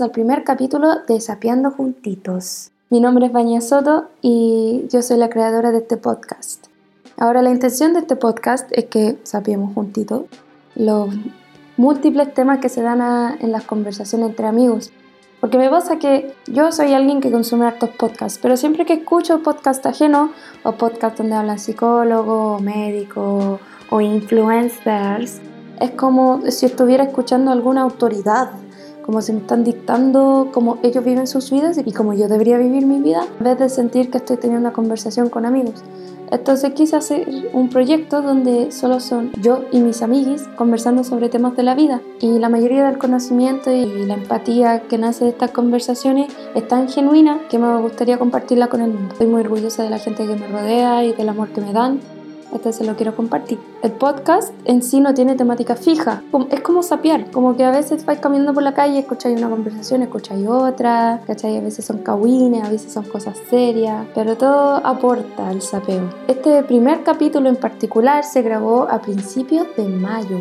bienvenidos al primer capítulo de Sapeando Juntitos. Mi nombre es Baña Soto y yo soy la creadora de este podcast. Ahora la intención de este podcast es que sapiemos juntitos los múltiples temas que se dan en las conversaciones entre amigos. Porque me pasa que yo soy alguien que consume hartos podcasts, pero siempre que escucho podcasts ajenos o podcasts donde hablan psicólogos, médicos o influencers, es como si estuviera escuchando a alguna autoridad, como si me están dictando cómo ellos viven sus vidas y cómo yo debería vivir mi vida, en vez de sentir que estoy teniendo una conversación con amigos. Entonces quise hacer un proyecto donde solo son yo y mis amiguis conversando sobre temas de la vida. Y la mayoría del conocimiento y la empatía que nace de estas conversaciones es tan genuina que me gustaría compartirla con el mundo. Estoy muy orgullosa de la gente que me rodea y del amor que me dan este se lo quiero compartir. El podcast en sí no tiene temática fija, es como sapear, como que a veces vais caminando por la calle, escucháis una conversación, escucháis otra, ¿cachai? A veces son cahuines, a veces son cosas serias, pero todo aporta al sapeo. Este primer capítulo en particular se grabó a principios de mayo.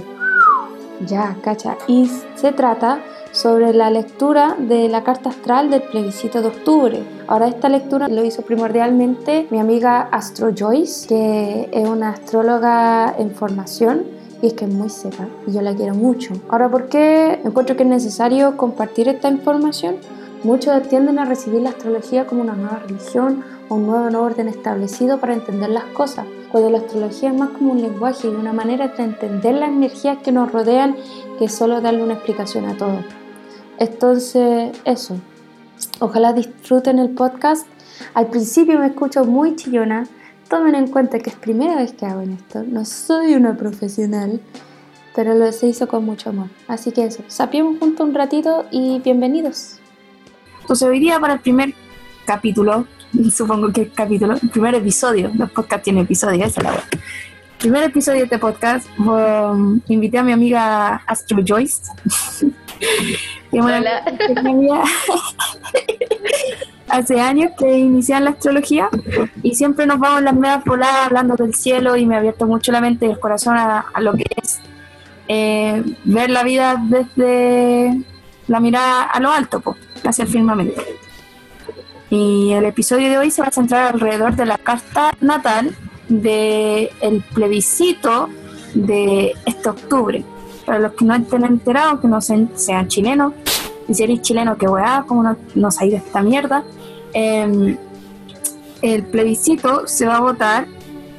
Ya, cacha. Y se trata sobre la lectura de la carta astral del plebiscito de octubre. Ahora esta lectura lo hizo primordialmente mi amiga Astro Joyce, que es una astróloga en formación y es que es muy seca y yo la quiero mucho. Ahora, ¿por qué encuentro que es necesario compartir esta información? Muchos tienden a recibir la astrología como una nueva religión un nuevo orden establecido para entender las cosas, cuando la astrología es más como un lenguaje y una manera de entender las energías que nos rodean que solo darle una explicación a todo. Entonces, eso. Ojalá disfruten el podcast. Al principio me escucho muy chillona. Tomen en cuenta que es primera vez que hago esto. No soy una profesional, pero lo se hizo con mucho amor. Así que eso, sapiemos juntos un ratito y bienvenidos. Entonces hoy día para el primer capítulo, supongo que es capítulo, el primer episodio, los podcasts tienen episodios, esa es la verdad. Primer episodio de este podcast, um, invité a mi amiga Astro Joyce. Hola. hace años que inicié la astrología y siempre nos vamos las medias voladas hablando del cielo y me ha abierto mucho la mente y el corazón a, lo que es eh, ver la vida desde la mirada a lo alto, hacia el firmamento. Y el episodio de hoy se va a centrar alrededor de la carta natal del el plebiscito de este octubre. Para los que no estén enterados, que no sean, chilenos, y si eres chileno, que weá, como no, no de esta mierda, em, el plebiscito se va a votar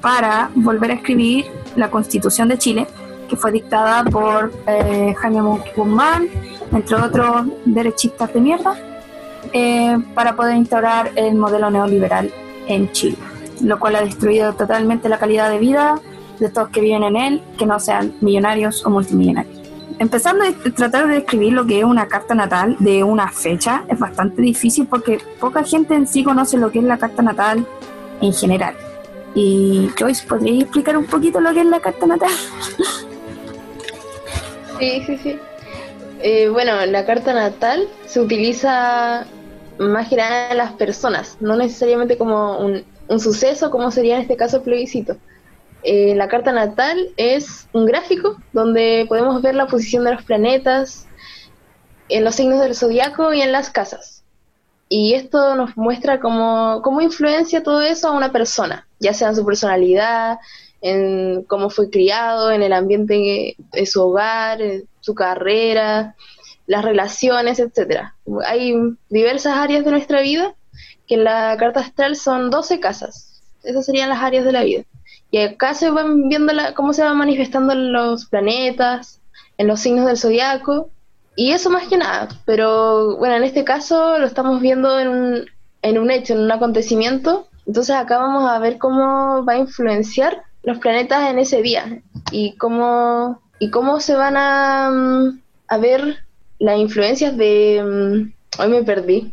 para volver a escribir la constitución de Chile, que fue dictada por eh, Jaime Guzmán, entre otros derechistas de mierda, eh, para poder instaurar el modelo neoliberal en Chile, lo cual ha destruido totalmente la calidad de vida de todos que viven en él, que no sean millonarios o multimillonarios. Empezando a tratar de describir lo que es una carta natal de una fecha es bastante difícil porque poca gente en sí conoce lo que es la carta natal en general. Y Joyce, ¿podrías explicar un poquito lo que es la carta natal? Sí, sí, sí. Eh, bueno, la carta natal se utiliza más que nada las personas, no necesariamente como un, un suceso como sería en este caso el plebiscito. Eh, la carta natal es un gráfico donde podemos ver la posición de los planetas en los signos del zodiaco y en las casas. Y esto nos muestra cómo, cómo influencia todo eso a una persona, ya sea en su personalidad, en cómo fue criado, en el ambiente de su hogar, en su carrera, las relaciones, etcétera. Hay diversas áreas de nuestra vida que en la carta astral son 12 casas. Esas serían las áreas de la vida. Y acá se van viendo cómo se van manifestando los planetas, en los signos del zodiaco, y eso más que nada. Pero bueno, en este caso lo estamos viendo en un, en un hecho, en un acontecimiento. Entonces acá vamos a ver cómo va a influenciar los planetas en ese día y cómo, y cómo se van a, mm, a ver las influencias de... Mm, hoy me perdí.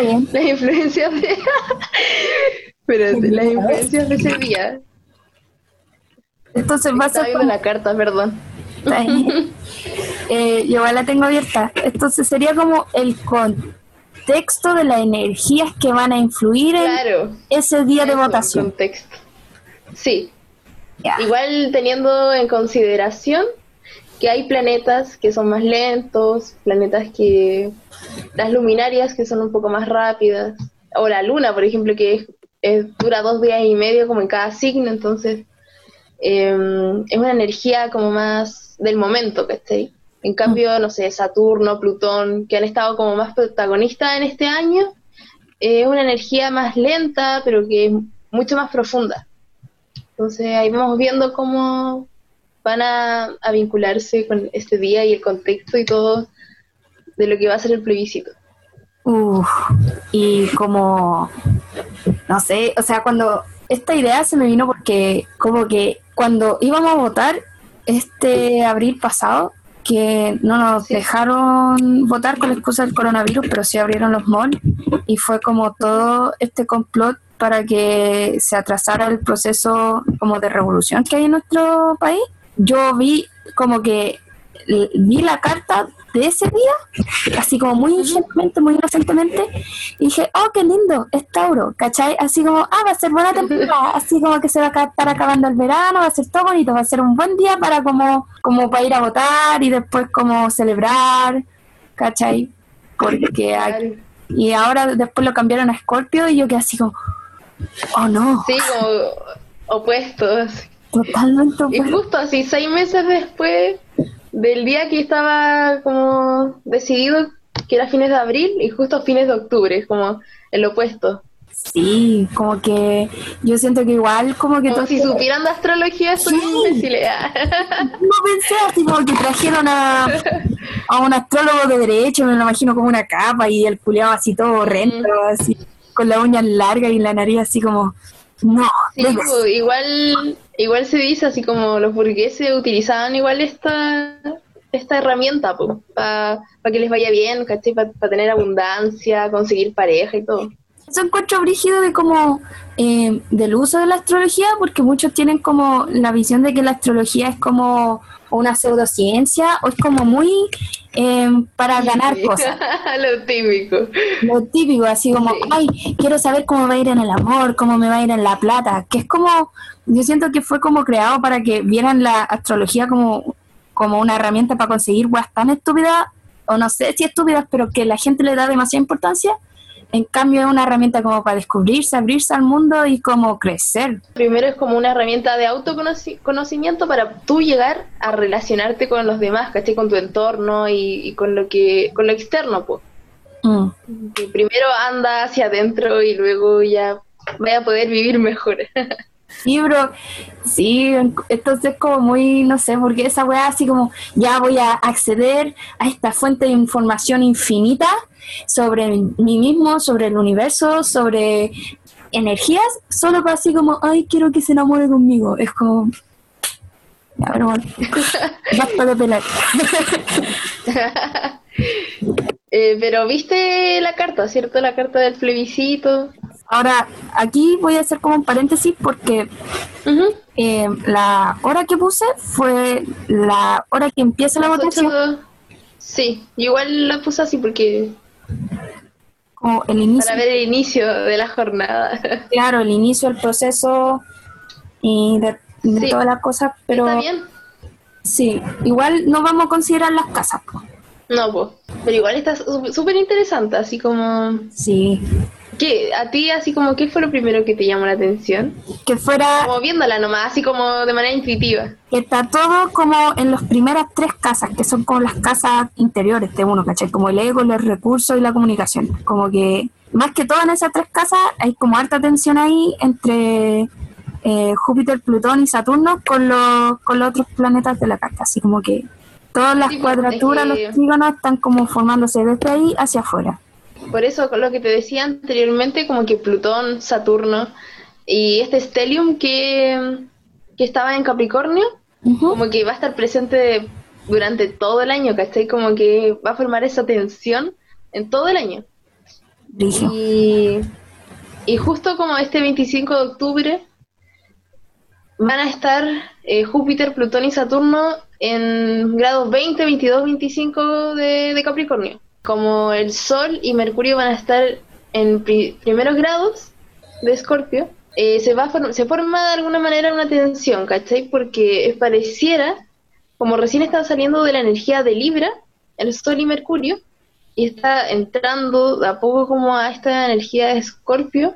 las influencias de... Pero las influencias de ese día. Entonces va a ser. la carta, perdón. eh, yo la tengo abierta. Entonces sería como el contexto de las energías que van a influir en ese día de votación. Contexto. Sí. Igual teniendo en consideración que hay planetas que son más lentos, planetas que... las luminarias que son un poco más rápidas, o la luna, por ejemplo, que dura dos días y medio como en cada signo, entonces em, es una energía como más del momento, ¿cachai? En cambio, no sé, Saturno, Plutón, que han estado como más protagonistas en este año, es una energía más lenta, pero que es mucho más profunda. Entonces ahí vamos viendo cómo van a, vincularse con este día y el contexto y todo de lo que va a ser el plebiscito. Uf, y como, no sé, o sea, cuando esta idea se me vino porque como que cuando íbamos a votar este abril pasado, que no nos dejaron votar con la excusa del coronavirus, pero sí abrieron los malls y fue como todo este complot para que se atrasara el proceso como de revolución que hay en nuestro país. Yo vi como que vi la carta de ese día, así como muy ingenuamente, muy inocentemente, y dije, oh, qué lindo, es Tauro, ¿cachai? Así como, ah, va a ser buena temporada, así como que se va a estar acabando el verano, va a ser todo bonito, va a ser un buen día para como, como para ir a votar y después como celebrar, ¿cachai? Porque hay, y ahora después lo cambiaron a Scorpio y yo quedé así como, oh no. Sí, como opuestos. Totalmente. Y justo así, seis meses después del día que estaba como decidido que era fines de abril y justo fines de octubre, como el opuesto. Sí, como que yo siento que igual como que... Como si supieran de astrología, son sí. No pensé así como que trajeron a, a un astrólogo de derecho, me lo imagino como una capa y el culiado así todo horrendo, así con la uña larga y la nariz así como... No, pues, igual igual se dice así como los burgueses utilizaban igual esta esta herramienta para que les vaya bien. Para tener abundancia, conseguir pareja y todo. Eso encuentro brígido de como eh, del uso de la astrología, porque muchos tienen como la visión de que la astrología es como una pseudociencia o es como muy eh, para ganar cosas. Lo típico. Lo típico, así como, ay, quiero saber cómo va a ir en el amor, cómo me va a ir en la plata, que es como, yo siento que fue como creado para que vieran la astrología como, como una herramienta para conseguir weas tan estúpidas, o no sé si estúpidas, pero que la gente le da demasiada importancia en cambio es una herramienta como para descubrirse, abrirse al mundo y como crecer. Primero es como una herramienta de autoconocimiento para tú llegar a relacionarte con los demás, ¿cachai? Con tu entorno y, con lo que con lo externo, pues. Primero anda hacia adentro y luego ya vaya a poder vivir mejor. Sí, bro. Sí, entonces como muy, no sé, porque esa weá así como ya voy a acceder a esta fuente de información infinita sobre mí mismo, sobre el universo, sobre energías, solo para así como, ay, quiero que se enamore conmigo. Es como... Ya, pero bueno, basta de pelar. Eh, pero viste la carta, ¿cierto? La carta del plebiscito. Ahora, aquí voy a hacer como un paréntesis porque eh, la hora que puse fue la hora que empieza la votación. Sí, igual la puse así porque... Como el inicio. Para ver el inicio de la jornada. Claro, el inicio del proceso y de, todas las cosas, pero... Está bien. Sí, igual no vamos a considerar las casas. No, pues. Pero igual está súper interesante, así como... Sí. ¿Qué? ¿A ti así como qué fue lo primero que te llamó la atención? Que fuera... Como viéndola nomás, así como de manera intuitiva. Que está todo como en las primeras tres casas, que son como las casas interiores de uno, ¿cachai? Como el ego, los recursos y la comunicación. Como que más que todo en esas tres casas hay como alta tensión ahí entre eh, Júpiter, Plutón y Saturno con los, con los otros planetas de la carta. Así como que Todas las pues, cuadraturas, los trígonos están como formándose desde ahí hacia afuera. Por eso, lo que te decía anteriormente, como que Plutón, Saturno y este Stellium que, que estaba en Capricornio, como que va a estar presente durante todo el año, ¿cachai? Como que va a formar esa tensión en todo el año. Y, y, justo como este 25 de octubre van a estar eh, Júpiter, Plutón y Saturno en grados 20, 22, 25 de, Capricornio. Como el Sol y Mercurio van a estar en primeros grados de Escorpio, eh, se, va se forma de alguna manera una tensión, ¿cachai? Porque pareciera como recién está saliendo de la energía de Libra, el Sol y Mercurio, y está entrando de a poco como a esta energía de Escorpio,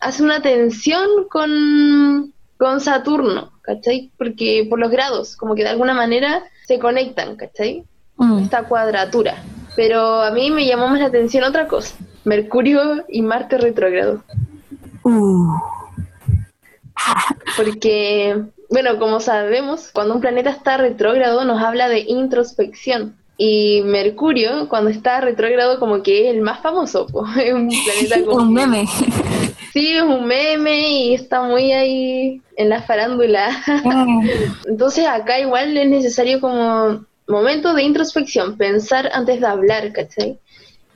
hace una tensión con, con Saturno, ¿cachai? Porque por los grados, como que de alguna manera se conectan, ¿cachai? Mm. Esta cuadratura. Pero a mí me llamó más la atención otra cosa, Mercurio y Marte retrógrado. Uh. Porque, bueno, como sabemos, cuando un planeta está retrógrado nos habla de introspección. Y Mercurio, cuando está retrógrado, como que es el más famoso, po. es un planeta como un meme. Sí, es un meme y está muy ahí en la farándula. Entonces acá igual es necesario como momento de introspección, pensar antes de hablar, ¿cachai?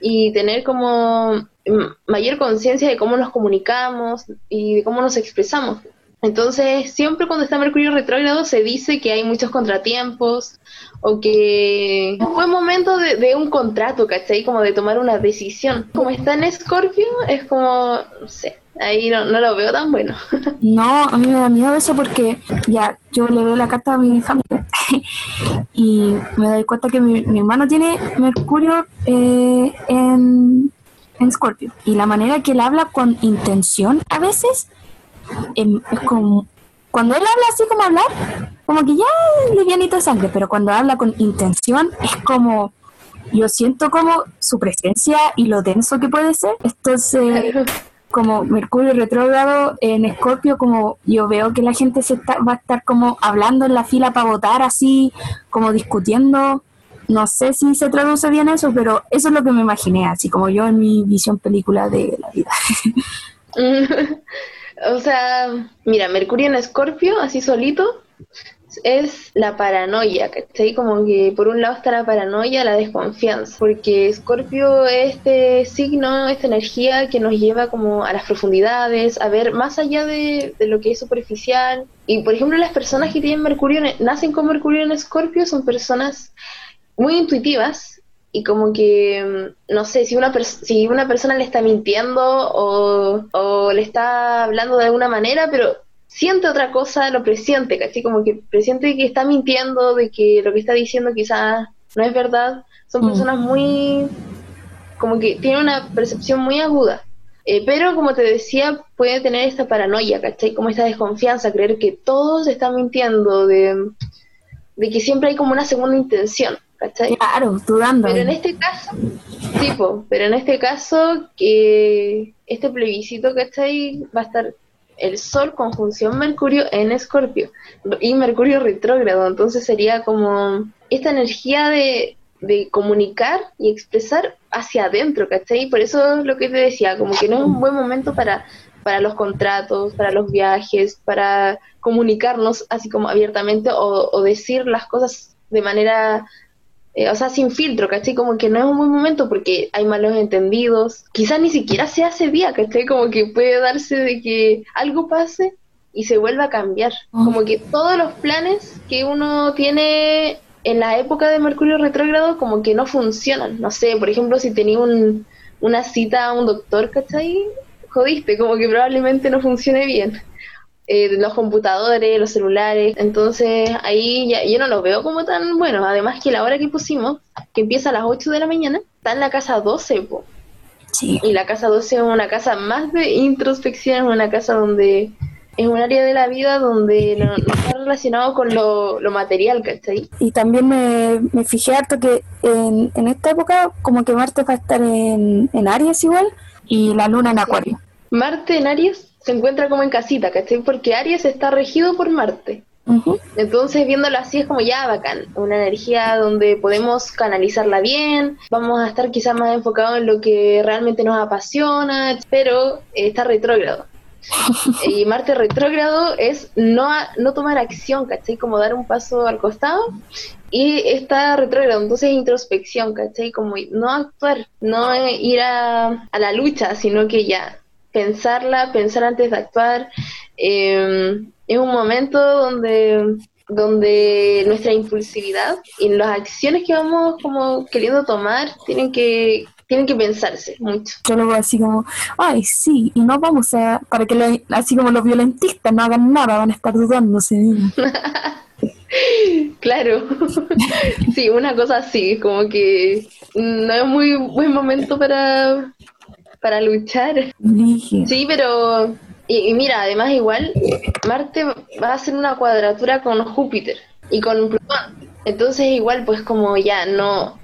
Y tener como mm, mayor conciencia de cómo nos comunicamos y de cómo nos expresamos. Entonces, siempre cuando está Mercurio retrógrado se dice que hay muchos contratiempos o que es un buen momento de, un contrato, ¿cachai? Como de tomar una decisión. Como está en Escorpio, es como, no sé, ahí no, lo veo tan bueno. No, a mí me da miedo eso porque ya yo le veo la carta a mi familia y me doy cuenta que mi, mi hermano tiene Mercurio eh, en, en Scorpio y la manera que él habla con intención a veces em, es como cuando él habla así como hablar como que ya livianito de sangre pero cuando habla con intención es como yo siento como su presencia y lo denso que puede ser entonces como Mercurio retrógrado en Escorpio, como yo veo que la gente se está, va a estar como hablando en la fila para votar así, como discutiendo. No sé si se traduce bien eso, pero eso es lo que me imaginé, así como yo en mi visión película de la vida. o sea, mira, Mercurio en Escorpio, así solito, es la paranoia, ¿cachai? Como que por un lado está la paranoia, la desconfianza, porque Escorpio es este signo, esta energía que nos lleva como a las profundidades, a ver más allá de, de lo que es superficial. Y por ejemplo, las personas que tienen Mercurio, en- nacen con Mercurio en Escorpio, son personas muy intuitivas y como que, mm, no sé, si una, si una persona le está mintiendo o, o le está hablando de alguna manera, pero siente otra cosa, lo presiente, ¿cachai? Como que presiente que está mintiendo, de que lo que está diciendo quizás no es verdad. Son Mm. personas muy, como que tienen una percepción muy aguda. Eh, pero como te decía, puede tener esta paranoia, ¿cachai? Como esta desconfianza, creer que todos están mintiendo, de, de que siempre hay como una segunda intención, ¿cachai? Claro, dudando. Pero en este caso, tipo, pero en este caso, que este plebiscito, ¿cachai? Va a estar el Sol conjunción Mercurio en Escorpio y Mercurio retrógrado, entonces sería como esta energía de, de comunicar y expresar hacia adentro, ¿cachai? Por eso es lo que te decía, como que no es un buen momento para, para los contratos, para los viajes, para comunicarnos así como abiertamente o, o decir las cosas de manera eh, o sea, sin filtro, ¿cachai? Como que no es un buen momento porque hay malos entendidos. Quizás ni siquiera sea ese día, ¿cachai? Como que puede darse de que algo pase y se vuelva a cambiar. Oh. Como que todos los planes que uno tiene en la época de Mercurio retrógrado como que no funcionan. No sé, por ejemplo, si tenía un, una cita a un doctor, ¿cachai? Jodiste, como que probablemente no funcione bien eh, los computadores, los celulares, entonces ahí ya, yo no lo veo como tan bueno, además que la hora que pusimos, que empieza a las 8 de la mañana, está en la casa 12, po. Sí. y la casa 12 es una casa más de introspección, es una casa donde es un área de la vida donde no, no está relacionado con lo, lo material, ¿cachai? Y también me, me fijé harto que en, en esta época como que Marte va a estar en, en Aries igual y la Luna en Acuario. Marte en Aries se encuentra como en casita, ¿cachai? Porque Aries está regido por Marte. Entonces, viéndolo así es como ya bacán, una energía donde podemos canalizarla bien, vamos a estar quizás más enfocados en lo que realmente nos apasiona, pero está retrógrado. y Marte retrógrado es no, no tomar acción, ¿cachai? Como dar un paso al costado. Y está retrógrado, entonces es introspección, ¿cachai? Como no actuar, no ir a, a la lucha, sino que ya pensarla, pensar antes de actuar. Eh, es un momento donde, donde nuestra impulsividad y las acciones que vamos como queriendo tomar tienen que, tienen que pensarse mucho. Yo luego así como, ay, sí, y no vamos a, para que lo- así como los violentistas no hagan nada, van a estar dudando. sí. Claro, sí, una cosa así, como que no es muy buen momento para, para luchar. Sí, pero, y, y mira, además igual, Marte va a hacer una cuadratura con Júpiter y con Plutón. Entonces igual, pues como ya no,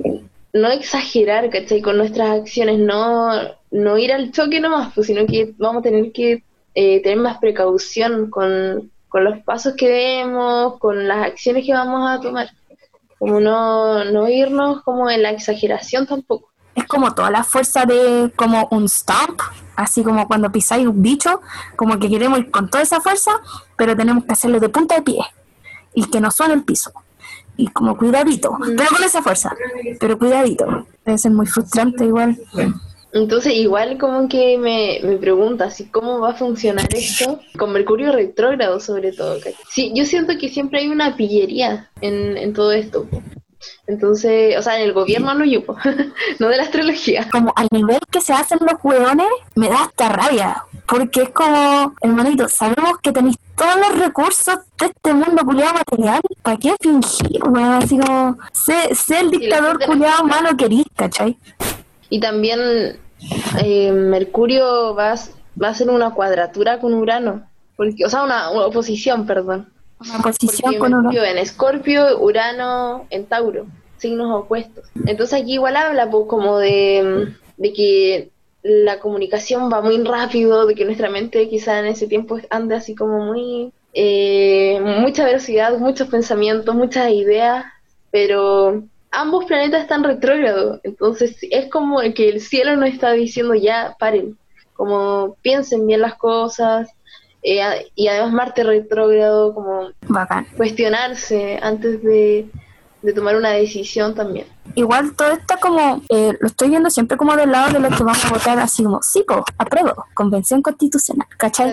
no exagerar, ¿cachai? Con nuestras acciones, no, no ir al choque nomás, pues, sino que vamos a tener que eh, tener más precaución con, con los pasos que demos, con las acciones que vamos a tomar. Como no, no irnos como en la exageración tampoco. Es como toda la fuerza de como un stomp, así como cuando pisáis un bicho, como que queremos ir con toda esa fuerza, pero tenemos que hacerlo de punta de pie y que no suene el piso. Y como cuidadito, pero con esa fuerza, pero cuidadito. Debe ser muy frustrante igual. Entonces igual como que me, me pregunta así cómo va a funcionar esto con Mercurio retrógrado sobre todo. Sí, yo siento que siempre hay una pillería en, en todo esto. Entonces, o sea, en el gobierno no yo, po, no de la astrología. Como al nivel que se hacen los hueones, me da hasta rabia. Porque es como, hermanito, sabemos que tenéis todos los recursos de este mundo culiado material. ¿Para qué fingir, weón? Así como, sé, sé el dictador culiado malo que eres, ¿cachai? Y también eh, Mercurio va a, va a hacer una cuadratura con Urano. Porque, o sea, una, una oposición, perdón. Una posición con. Mercurio en Escorpio, Urano en Tauro, signos opuestos. Entonces aquí igual habla pues, como de, de que la comunicación va muy rápido, de que nuestra mente quizá en ese tiempo anda así como muy... eh, mucha velocidad, muchos pensamientos, muchas ideas, pero ambos planetas están retrógrados, entonces es como que el cielo nos está diciendo ya, paren, como piensen bien las cosas, eh, y además Marte retrógrado, como Bacán. cuestionarse antes de, de tomar una decisión también. Igual todo esto como, eh, lo estoy viendo siempre como del lado de los que vamos a votar así como, sí, po, apruebo, convención constitucional, ¿cachai?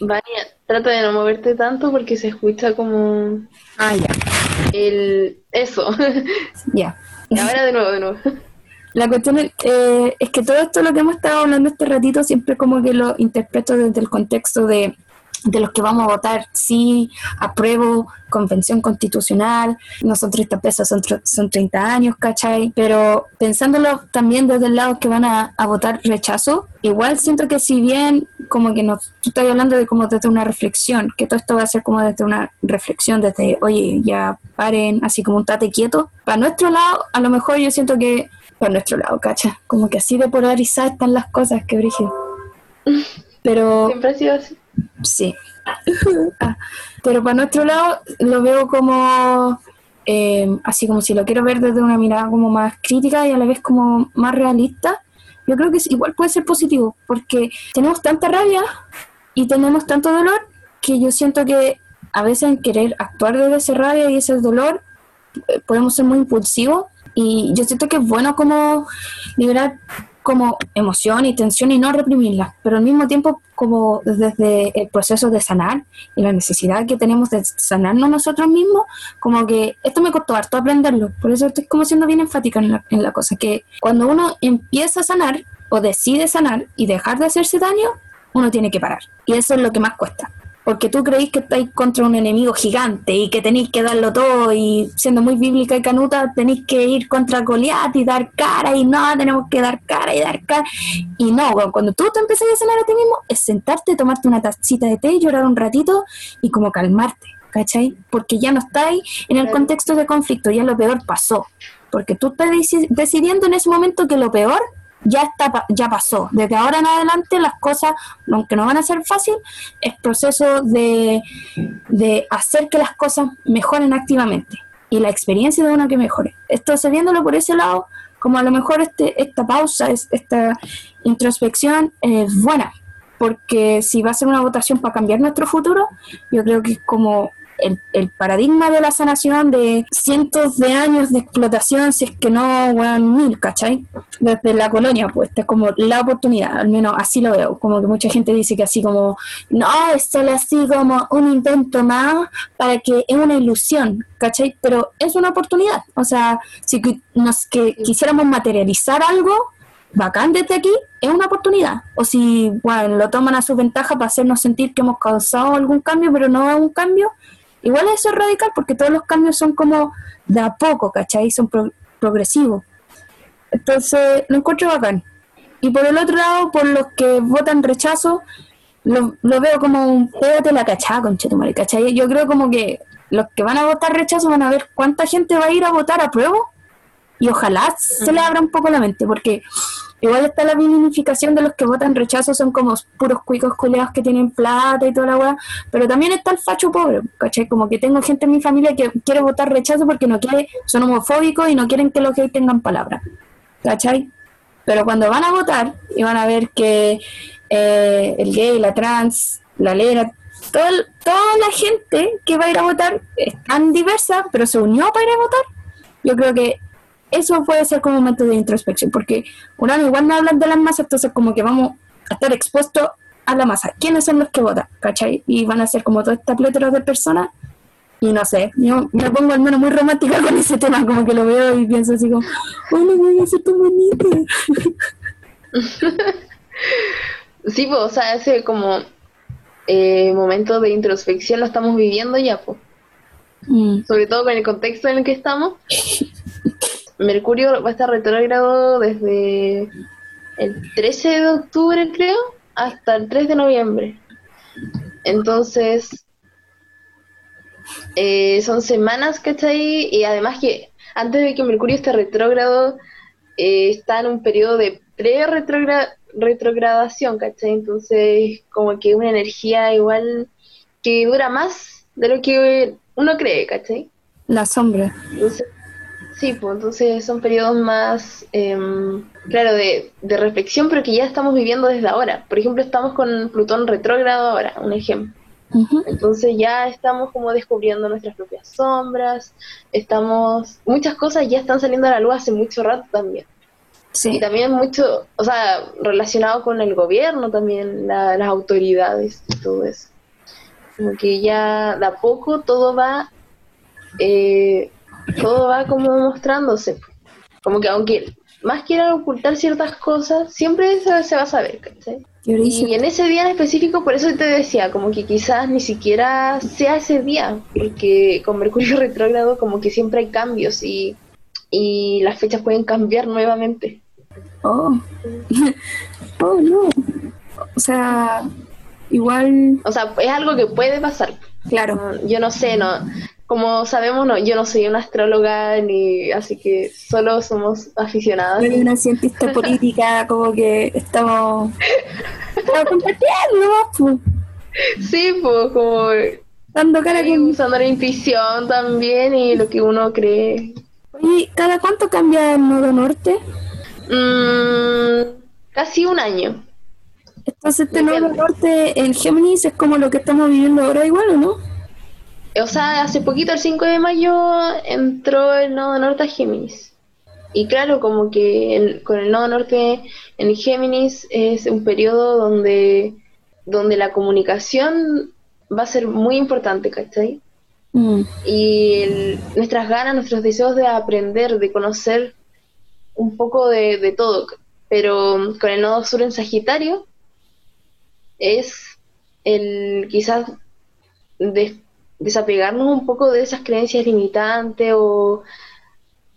Vania, trata de no moverte tanto porque se escucha como Ah, ya, el eso. ya. Y ahora de nuevo, de nuevo. La cuestión es, eh, es que todo esto lo que hemos estado hablando este ratito siempre como que lo interpreto desde el contexto de, de los que vamos a votar sí, apruebo, convención constitucional, nosotros esta pesa son, son 30 años, ¿cachai? Pero pensándolo también desde el lado que van a, a votar rechazo, igual siento que si bien como que nos estás hablando de como desde una reflexión, que todo esto va a ser como desde una reflexión, desde, oye, ya paren, así como un tate quieto. Para nuestro lado, a lo mejor yo siento que, para nuestro lado, cacha, como que así de polarizadas están las cosas, que brígido. Pero Siempre ha sido así. Sí. Ah, Pero para nuestro lado lo veo como eh, así como si lo quiero ver desde una mirada como más crítica y a la vez como más realista. Yo creo que igual puede ser positivo porque tenemos tanta rabia y tenemos tanto dolor que yo siento que a veces en querer actuar desde esa rabia y ese dolor eh, podemos ser muy impulsivos y yo siento que es bueno como liberar como emoción y tensión y no reprimirla, pero al mismo tiempo como desde el proceso de sanar y la necesidad que tenemos de sanarnos nosotros mismos, como que esto me costó harto aprenderlo, por eso estoy como siendo bien enfática en la, en la cosa, que cuando uno empieza a sanar o decide sanar y dejar de hacerse daño, uno tiene que parar. Y eso es lo que más cuesta. Porque tú creéis que estáis contra un enemigo gigante y que tenéis que darlo todo y siendo muy bíblica y canuta tenéis que ir contra Goliat y dar cara y no, tenemos que dar cara y dar cara. Y no, cuando tú te empiezas a sanar a ti mismo es sentarte, tomarte una tacita de té, llorar un ratito y como calmarte, ¿cachai? Porque ya no estáis en el contexto de conflicto, ya lo peor pasó. Porque tú estás deci- decidiendo en ese momento que lo peor ya está ya pasó. Desde ahora en adelante las cosas, aunque no van a ser fácil, es proceso de, de hacer que las cosas mejoren activamente y la experiencia de uno que mejore. Entonces, viéndolo por ese lado, como a lo mejor este, esta pausa, es, esta introspección es buena, porque si va a ser una votación para cambiar nuestro futuro, yo creo que es como el, el paradigma de la sanación de cientos de años de explotación, si es que no, weón, mil, ¿cachai? Desde la colonia, pues, esta es como la oportunidad, al menos así lo veo, como que mucha gente dice que así como, no, es solo así como un intento más para que es una ilusión, ¿cachai? Pero es una oportunidad, o sea, si nos que quisiéramos materializar algo, bacán desde aquí, es una oportunidad. O si bueno, lo toman a su ventaja para hacernos sentir que hemos causado algún cambio, pero no un cambio, igual eso es radical porque todos los cambios son como de a poco, ¿cachai? Son progresivos. Entonces, lo encuentro bacán. Y por el otro lado, por los que votan rechazo, lo, veo como un de la cachada, conchetumare, ¿cachai? Yo creo como que los que van a votar rechazo van a ver cuánta gente va a ir a votar a prueba y ojalá se le abra un poco la mente, porque igual está la minimificación de los que votan rechazo, son como puros cuicos culeados que tienen plata y toda la weá, pero también está el facho pobre, ¿cachai? Como que tengo gente en mi familia que quiere votar rechazo porque no quiere, son homofóbicos y no quieren que los gays tengan palabra, ¿cachai? Pero cuando van a votar y van a ver que eh, el gay, la trans, la lera, toda, toda la gente que va a ir a votar es tan diversa, pero se unió para ir a votar, yo creo que eso puede ser como un momento de introspección, porque uno igual no hablan de las masas, entonces como que vamos a estar expuestos a la masa. ¿Quiénes son los que votan? ¿Cachai? Y van a ser como toda esta plétora de personas. Y no sé, yo me pongo al menos muy romántica con ese tema, como que lo veo y pienso así como, no voy a ser tan bonita. sí, pues, o sea, ese como eh, momento de introspección lo estamos viviendo ya, pues. Sobre todo con el contexto en el que estamos. Mercurio va a estar retrógrado desde el 13 de octubre, creo, hasta el 3 de noviembre. Entonces, eh, son semanas que está ahí y además que antes de que Mercurio esté retrógrado, eh, está en un periodo de pre-retrogradación, ¿cachai? Entonces, como que una energía igual que dura más de lo que uno cree, ¿cachai? La sombra. Entonces, Sí, pues entonces son periodos más, em, claro, de, reflexión, pero que ya estamos viviendo desde ahora. Por ejemplo, estamos con Plutón retrógrado ahora, un ejemplo. Entonces ya estamos como descubriendo nuestras propias sombras, estamos, muchas cosas ya están saliendo a la luz hace mucho rato también. Sí. Y también mucho, o sea, relacionado con el gobierno también, las autoridades y todo eso. Como que ya de a poco todo va eh, todo va como mostrándose. Como que aunque más quieran ocultar ciertas cosas, siempre se, se va a saber, Y en ese día en específico, por eso te decía, como que quizás ni siquiera sea ese día, porque con Mercurio retrógrado como que siempre hay cambios y, y las fechas pueden cambiar nuevamente. Oh, oh no. O sea, igual... O sea, es algo que puede pasar. Claro. yo no sé, no como sabemos, no, yo no soy una astróloga, ni así que solo somos aficionadas. Soy una cientista política, como que estamos, compartiendo, pues. Sí, pues, como dando cara que... usando la intuición también y lo que uno cree. ¿Y cada cuánto cambia el nodo norte? Mm, casi un año. Entonces este nodo norte en Géminis es como lo que estamos viviendo ahora igual, ¿o no? O sea, hace poquito, el 5 de mayo, entró el nodo norte a Géminis. Y claro, como que con el nodo norte en Géminis es un periodo donde, donde la comunicación va a ser muy importante, ¿cachai? Mm. Y nuestras ganas, nuestros deseos de aprender, de conocer un poco de, de todo. Pero con el nodo sur en Sagitario es el quizás de, desapegarnos un poco de esas creencias limitantes o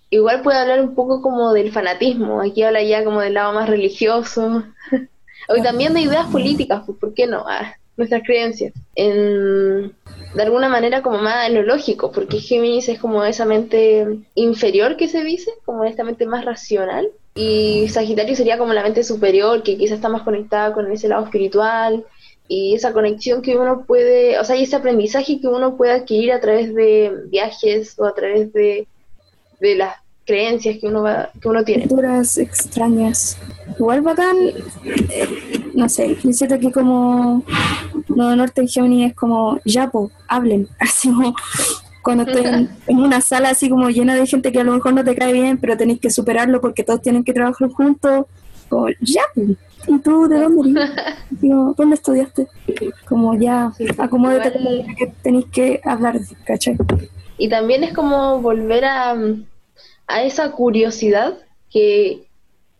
igual puede hablar un poco como del fanatismo, aquí habla ya como del lado más religioso, o también de ideas políticas, pues ¿por qué no? Ah, nuestras creencias, en, de alguna manera como más en lo lógico, porque Géminis es como esa mente inferior que se dice, como esta mente más racional, y Sagitario sería como la mente superior, que quizás está más conectada con ese lado espiritual, y esa conexión que uno puede, o sea, y ese aprendizaje que uno puede adquirir a través de viajes o a través de, de las creencias que uno va, que uno tiene. Culturas extrañas. Igual bacán, eh, no sé, me siento que como Nuevo Norte en Gemini es como, ya, po, hablen, así como cuando estoy en, una sala así como llena de gente que a lo mejor no te cae bien, pero tenéis que superarlo porque todos tienen que trabajar juntos, como, ya, ¿y tú de dónde Digo, ¿dónde estudiaste? Como ya, acomódate como que tenéis que hablar, ¿cachai? Y también es como volver a, a esa curiosidad que,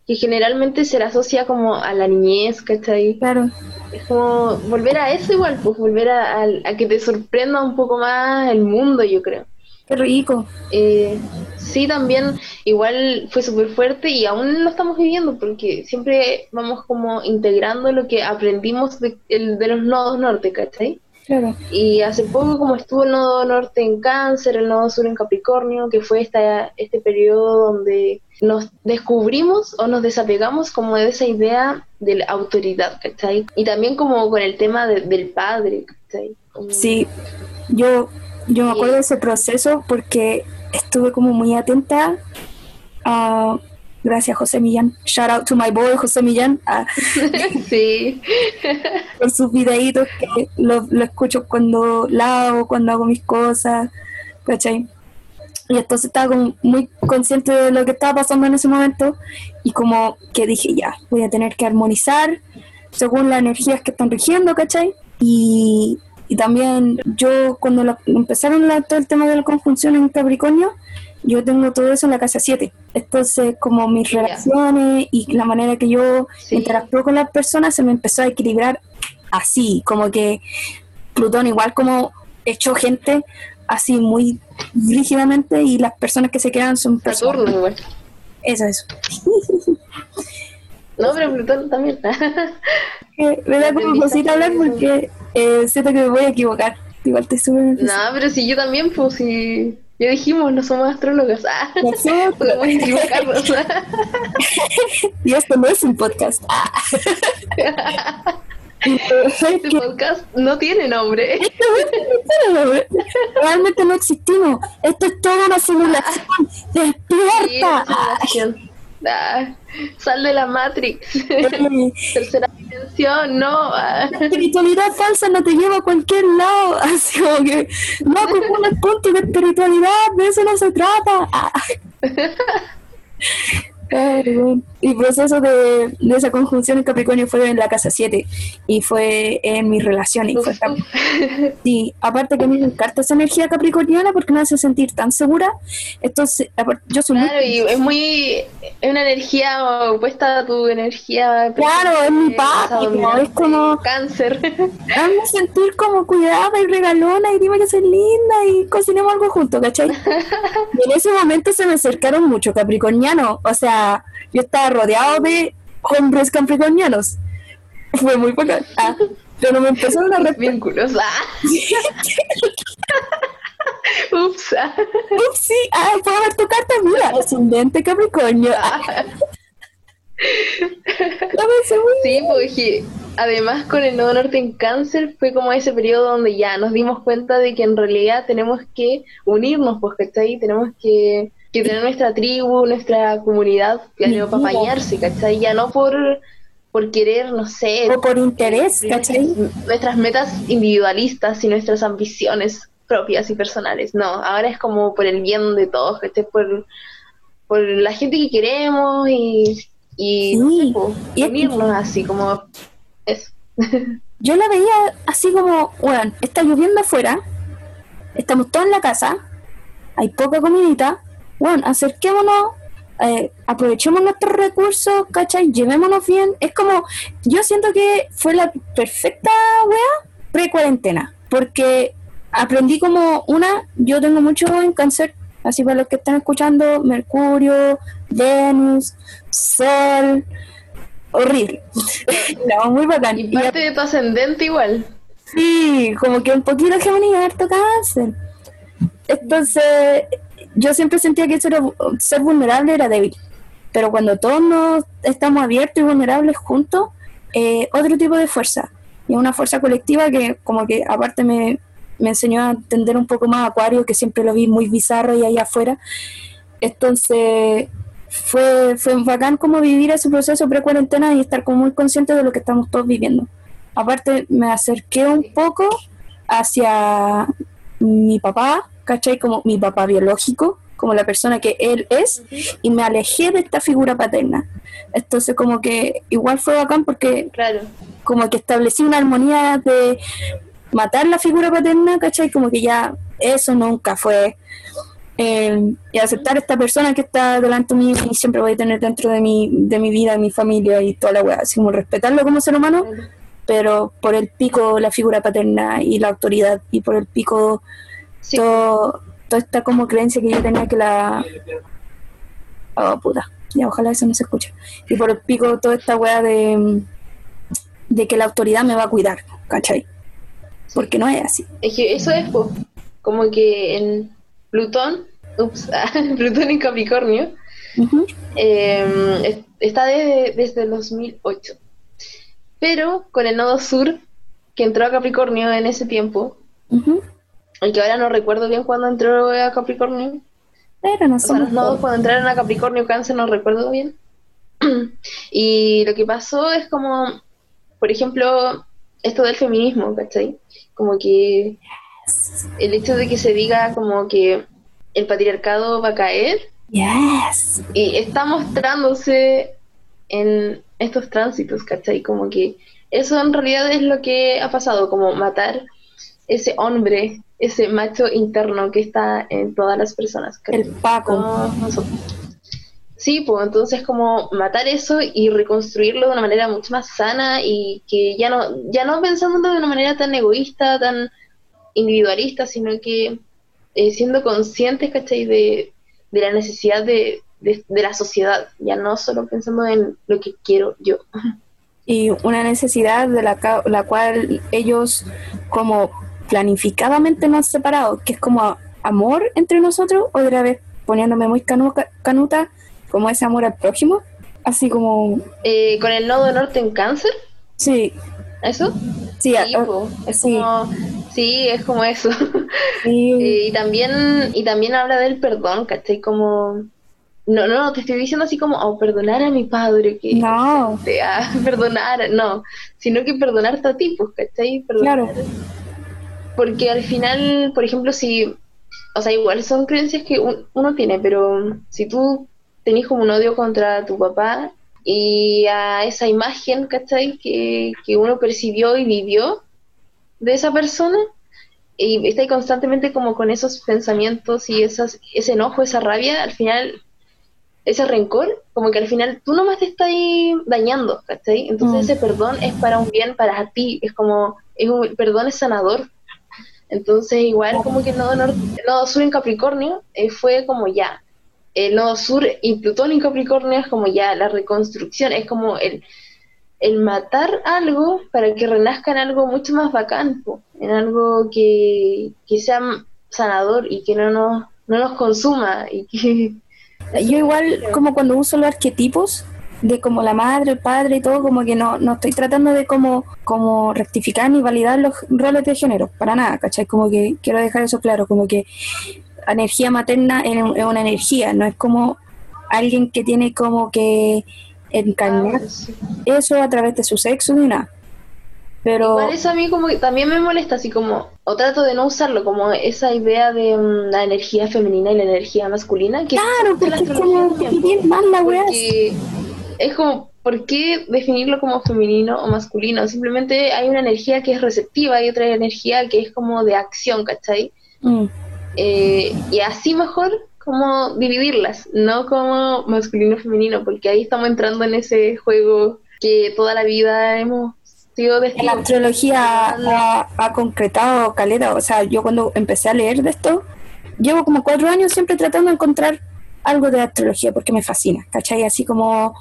que generalmente se le asocia como a la niñez, ¿cachai? Claro. Es como volver a eso igual, pues volver a, a- a que te sorprenda un poco más el mundo, yo creo. Qué rico. Eh, sí, también igual fue súper fuerte y aún lo estamos viviendo porque siempre vamos como integrando lo que aprendimos de, el- de los nodos norte, ¿cachai? Claro. Y hace poco como estuvo el nodo norte en cáncer, el nodo sur en Capricornio, que fue esta, este periodo donde nos descubrimos o nos desapegamos como de esa idea de la autoridad, ¿cachai? Y también como con el tema de- del padre, ¿cachai? Como- Sí, yo, yo me acuerdo de ese proceso porque estuve como muy atenta a... Gracias, José Millán. Shout out to my boy, José Millán, a- sí. por sus videitos que lo, lo escucho cuando lavo, cuando hago mis cosas, ¿cachai? Y entonces estaba como muy consciente de lo que estaba pasando en ese momento y como que dije, ya, voy a tener que armonizar según las energías que están rigiendo, ¿cachai? Y, y también yo cuando la- empezaron la- todo el tema de la conjunción en Capricornio, yo tengo todo eso en la casa 7. Entonces, como mis relaciones y la manera que yo Sí. interactúo con las personas se me empezó a equilibrar así, como que Plutón igual como echó gente así muy rígidamente y las personas que se quedan son personas. Saturno igual. Eso, eso. No, pero Plutón también. Que Me da como cosita hablar porque eh, siento que me voy a equivocar. Igual estoy súper no, pero si yo también, pues si ya dijimos, no somos astrólogas. Ah, Nosotros. podemos equivocarnos. Y esto no es un podcast. Ah. Este podcast no tiene nombre. Realmente no existimos. Esto es toda una simulación. Sí, ¡Despierta! simulación. Ah, sal de la Matrix. Tercera dimensión, no. Ah, La espiritualidad falsa no te lleva a cualquier lado. Así como que no ocupa el punto de espiritualidad, de eso no se trata. Ah. Ay, bueno. Y proceso de, de esa conjunción en Capricornio fue en la casa 7 y fue en mis relaciones. y fue uf, tan- Sí, aparte que a mí me encanta esa energía capricorniana porque me hace sentir tan segura. Entonces, yo soy muy Claro, y es muy. Es una energía opuesta a tu energía. Claro, es mi pático, dominante, es como- Cáncer. Hazme sentir como cuidada y regalona y dime que soy linda y cocinemos algo juntos, ¿cachai? Y en ese momento se me acercaron mucho capricornianos, o sea, yo estaba rodeado de hombres capricornianos. Fue muy bacán. Ah, pero me empezaron a respetar. Ah. Ups. ah. Ups, sí, ah, puedo ver tu carta, mira, ascendente capricornio. Ah, Sí, porque además con el nodo norte en cáncer fue como ese periodo donde ya nos dimos cuenta de que en realidad tenemos que unirnos, pues ¿cachai? Tenemos que, que tener nuestra tribu, nuestra comunidad, ya para apañarse, ¿cachai? Ya no por, por querer, no sé, O por interés, ¿cachai? nuestras- metas individualistas y nuestras ambiciones propias y personales. No, ahora es como por el bien de todos, ¿cachai? Por, por la gente que queremos y, y no sé, Sí, po, y es que- unirnos así como eso. yo la veía así como, bueno, está lloviendo afuera, estamos todos en la casa, hay poca comidita, bueno, acerquémonos, eh, aprovechemos nuestros recursos, ¿cachai? Llevémonos bien. Es como, yo siento que fue la perfecta wea pre-cuarentena, porque aprendí como una, yo tengo mucho en cáncer, así para los que están escuchando, Mercurio, Venus, Sol, horrible. no, muy bacán. Y parte de tu ascendente igual. Sí, como que un poquito Géminis harto cáncer. Entonces, yo siempre sentía que eso era, ser vulnerable era débil. Pero cuando todos nos estamos abiertos y vulnerables juntos, eh, otro tipo de fuerza. Y una fuerza colectiva que como que aparte me, me enseñó a entender un poco más Acuario, que siempre lo vi muy bizarro y allá afuera. Entonces, fue, fue bacán como vivir ese proceso pre-cuarentena y estar como muy consciente de lo que estamos todos viviendo. Aparte, me acerqué un poco hacia mi papá, ¿cachai? Como mi papá biológico, como la persona que él es, y me alejé de esta figura paterna. Entonces, como que igual fue bacán porque Claro. como que establecí una armonía de matar la figura paterna, ¿cachai? Como que ya eso nunca fue eh, y aceptar a esta persona que está delante de mí y siempre voy a tener dentro de mi, de mi vida, mi familia y toda la weá, así como respetarlo como ser humano, pero por el pico la figura paterna y la autoridad y por el pico todo, toda esta como creencia que yo tenía que la... Oh, puta, ya ojalá eso no se escuche. Y por el pico toda esta weá de, de que la autoridad me va a cuidar, ¿cachai? Porque no es así. Es que eso es como que en Plutón, ups, Plutón en Capricornio, eh, es- está desde, desde el 2008. Pero con el nodo sur, que entró a Capricornio en ese tiempo, y que ahora no recuerdo bien cuándo entró a Capricornio, Pero no o sea, somos los nodos todos. cuando entraron a Capricornio Cáncer no recuerdo bien. y lo que pasó es como, por ejemplo, esto del feminismo, ¿cachai? Como que el hecho de que se diga como que el patriarcado va a caer Yes. y está mostrándose en estos tránsitos, ¿cachai? Como que eso en realidad es lo que ha pasado, como matar ese hombre, ese macho interno que está en todas las personas. ¿cachai? El Paco. Todos nosotros. Sí, pues entonces como matar eso y reconstruirlo de una manera mucho más sana y que ya no, ya no pensándolo de una manera tan egoísta, tan individualista, sino que eh, siendo conscientes, ¿cachai? De, de la necesidad de, de, de la sociedad, ya no solo pensando en lo que quiero yo. y una necesidad de la, la cual ellos como planificadamente nos han separado, que es como amor entre nosotros, otra vez poniéndome muy canuta, como ese amor al prójimo, así como, Eh, con el nodo norte en cáncer, sí, ¿eso? sí, es sí. como, sí, es como eso. sí, Eh, y también y también habla del perdón, ¿cachai? Como no, no, te estoy diciendo así como oh, perdonar a mi padre que no, te perdonar, no, sino que perdonarte a ti, pues, ¿cachai? Perdonar. claro, Porque al final, por ejemplo, si o sea, igual son creencias que un- uno tiene, pero si tú tenés como un odio contra tu papá y a esa imagen, ¿cachai? Que, que uno percibió y vivió de esa persona, y está ahí constantemente como con esos pensamientos y esas, ese enojo, esa rabia, al final, ese rencor, como que al final tú nomás te estás ahí dañando, ¿cachai? Entonces Mm. ese perdón es para un bien para ti, es como, es un, perdón es sanador. Entonces igual como que el nodo, norte, el nodo sur en Capricornio eh, fue como ya, el nodo sur y Plutón en Capricornio es como ya la reconstrucción, es como el, el matar algo para que renazca en algo mucho más bacán, po, en algo que, que sea sanador y que no nos, no nos consuma y que Yo igual como cuando uso los arquetipos de como la madre, el padre y todo, como que no, no estoy tratando de como, como rectificar ni validar los roles de género, para nada, ¿cachai? Como que quiero dejar eso claro, como que energía materna es es una energía, no es como alguien que tiene como que encarnar eso a través de su sexo ni nada. Pero Igual eso a mí como que también me molesta, así como, o trato de no usarlo, como esa idea de mm, la energía femenina y la energía masculina. Que claro, porque es como bien mal la weá. Es como, ¿por qué definirlo como femenino o masculino? Simplemente hay una energía que es receptiva y otra energía que es como de acción, ¿cachai? Mm. Eh, y así mejor como dividirlas, no como masculino o femenino, porque ahí estamos entrando en ese juego que toda la vida hemos sido La testigos. astrología ha, ha concretado caleta, o sea, yo cuando empecé a leer de esto, llevo como cuatro años siempre tratando de encontrar algo de astrología porque me fascina, ¿cachai? Así como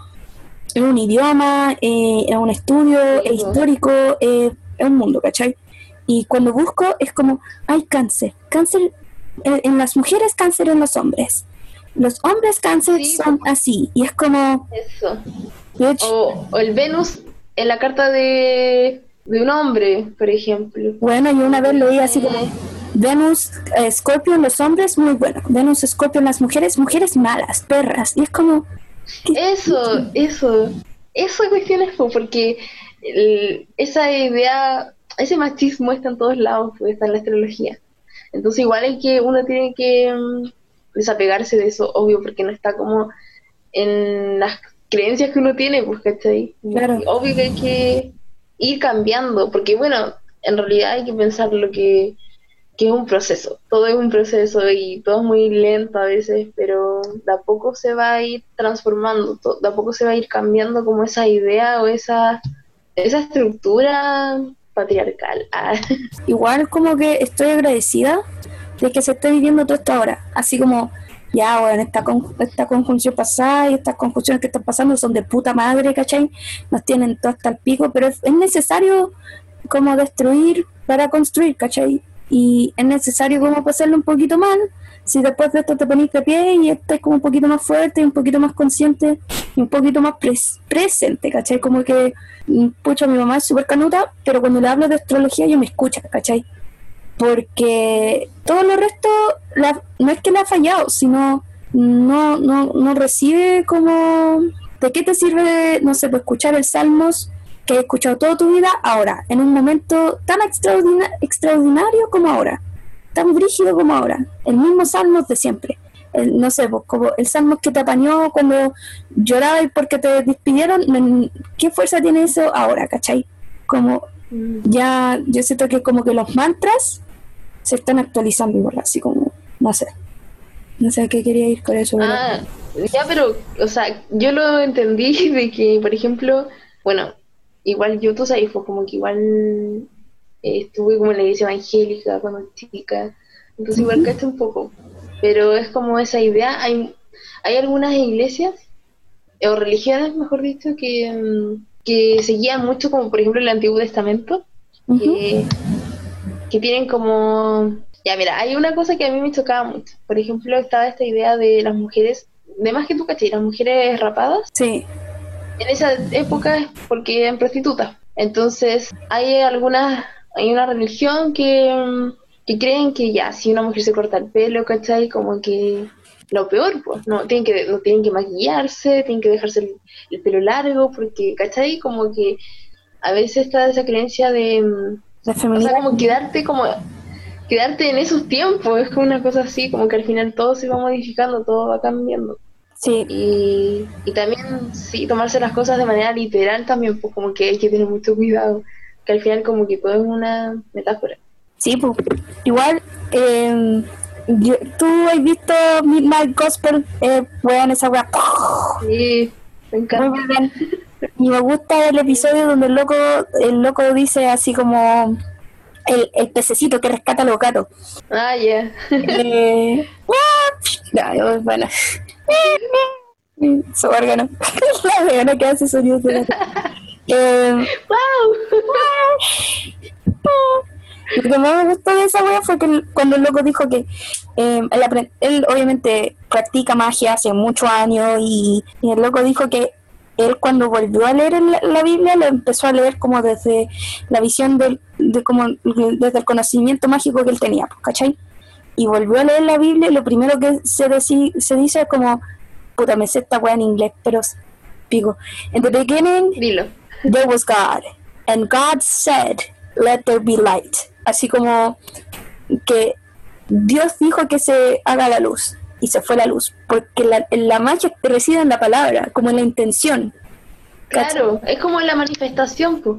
es un idioma, eh, es un estudio, es histórico, eh, es un mundo, ¿cachai? Y cuando busco es como, hay cáncer, cáncer eh, en las mujeres, cáncer en los hombres. Los hombres cáncer Sí. son así, y es como, Eso. O, o el Venus en la carta de, de un hombre, por ejemplo. Bueno, yo una vez leí así como Venus, eh, Scorpio en los hombres, muy bueno. Venus, Scorpio en las mujeres, mujeres malas, perras. Y es como, Eso, eso. Esa cuestión es po, porque el- esa idea, ese machismo está en todos lados, pues, está en la astrología. Entonces igual hay que, uno tiene que mm, desapegarse de eso, obvio, porque no está como en las creencias que uno tiene, pues, ¿cachai? Claro. Obvio que hay que ir cambiando, porque bueno, en realidad hay que pensar lo que que es un proceso, todo es un proceso y todo es muy lento a veces, pero de a poco se va a ir transformando, de a poco se va a ir cambiando como esa idea o esa, esa estructura patriarcal. Ah. Igual como que estoy agradecida de que se esté viviendo todo esto ahora, así como ya, bueno, esta, con, esta conjunción pasada y estas conjunciones que están pasando son de puta madre, ¿cachai? Nos tienen todo hasta el pico, pero es, es necesario como destruir para construir, ¿cachai? Y es necesario como pasarlo un poquito mal. Si después de esto te pones de pie y estás como un poquito más fuerte, un poquito más consciente y un poquito más presente, ¿cachai? Como que, mm, pucha, mi mamá es súper canuta, pero cuando le hablo de astrología yo me escucha, ¿cachai? Porque todo lo resto la, no es que le ha fallado, sino no, no, no recibe como... ¿De qué te sirve, no sé, pues escuchar el Salmos que he escuchado toda tu vida ahora, en un momento tan extraordinario como ahora, tan brígido como ahora, el mismo salmo de siempre. no sé, pues, como el salmo que te apañó cuando llorabas porque te despidieron, ¿qué fuerza tiene eso ahora, cachai? Como mm. ya, yo siento que como que los mantras se están actualizando igual, así como, no sé. No sé a qué quería ir con eso. Ah, ya, pero, o sea, yo lo entendí de que, por ejemplo, bueno, igual yo, tú sabes, fue como que igual eh, estuve como en la iglesia evangélica cuando chica, entonces igual caché un poco, pero es como esa idea, hay, hay algunas iglesias, o religiones, mejor dicho, que, mm, que seguían mucho como por ejemplo el Antiguo Testamento, que, tienen como... Ya, mira, hay una cosa que a mí me chocaba mucho. Por ejemplo, estaba esta idea de las mujeres, de más que tú caché, las mujeres rapadas. Sí en esa época es porque eran prostitutas. Entonces, hay algunas, hay una religión que, que creen que ya, si una mujer se corta el pelo, ¿cachai? Como que lo peor, pues, no tienen que, no tienen que maquillarse, tienen que dejarse el, pelo largo, porque, ¿cachai? Como que a veces está esa creencia de, o sea, como quedarte como quedarte en esos tiempos, es como una cosa así, como que al final todo se va modificando, todo va cambiando. Sí. Y, y también, sí, tomarse las cosas de manera literal también, pues como que hay que tener mucho cuidado, que al final como que todo es una metáfora. Sí, pues igual, eh, tú has visto Midnight Gospel, eh, weón, esa weá. Sí, me encanta. Y me gusta el episodio donde el loco, el loco dice así como el, el pececito que rescata a los gatos. Ah, ya. Eh, no, bueno. Su órgano. La vegana que hace sonidos de eh, ¡Wow! Lo que más me gustó de esa wea fue que cuando el loco dijo que eh, él, obviamente practica magia hace muchos años y, el loco dijo que él cuando volvió a leer la, Biblia lo empezó a leer como desde la visión del, de como desde el conocimiento mágico que él tenía, ¿cachai? Y volvió a leer la Biblia y lo primero que se, se dice es como, puta, me sé esta weá en inglés, pero pico. In the beginning, Dilo. there was God, and God said, let there be light. Así como que Dios dijo que se haga la luz y se fue la luz, porque la, la magia reside en la palabra, como en la intención. Claro, es como la manifestación, pues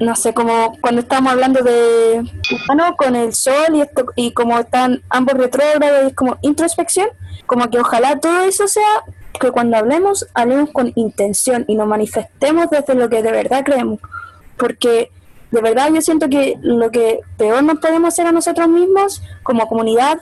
no sé, como cuando estamos hablando de humano con el sol y esto y como están ambos retrógrados, es como introspección, como que ojalá todo eso sea que cuando hablemos, hablemos con intención y nos manifestemos desde lo que de verdad creemos, porque de verdad yo siento que lo que peor nos podemos hacer a nosotros mismos como comunidad,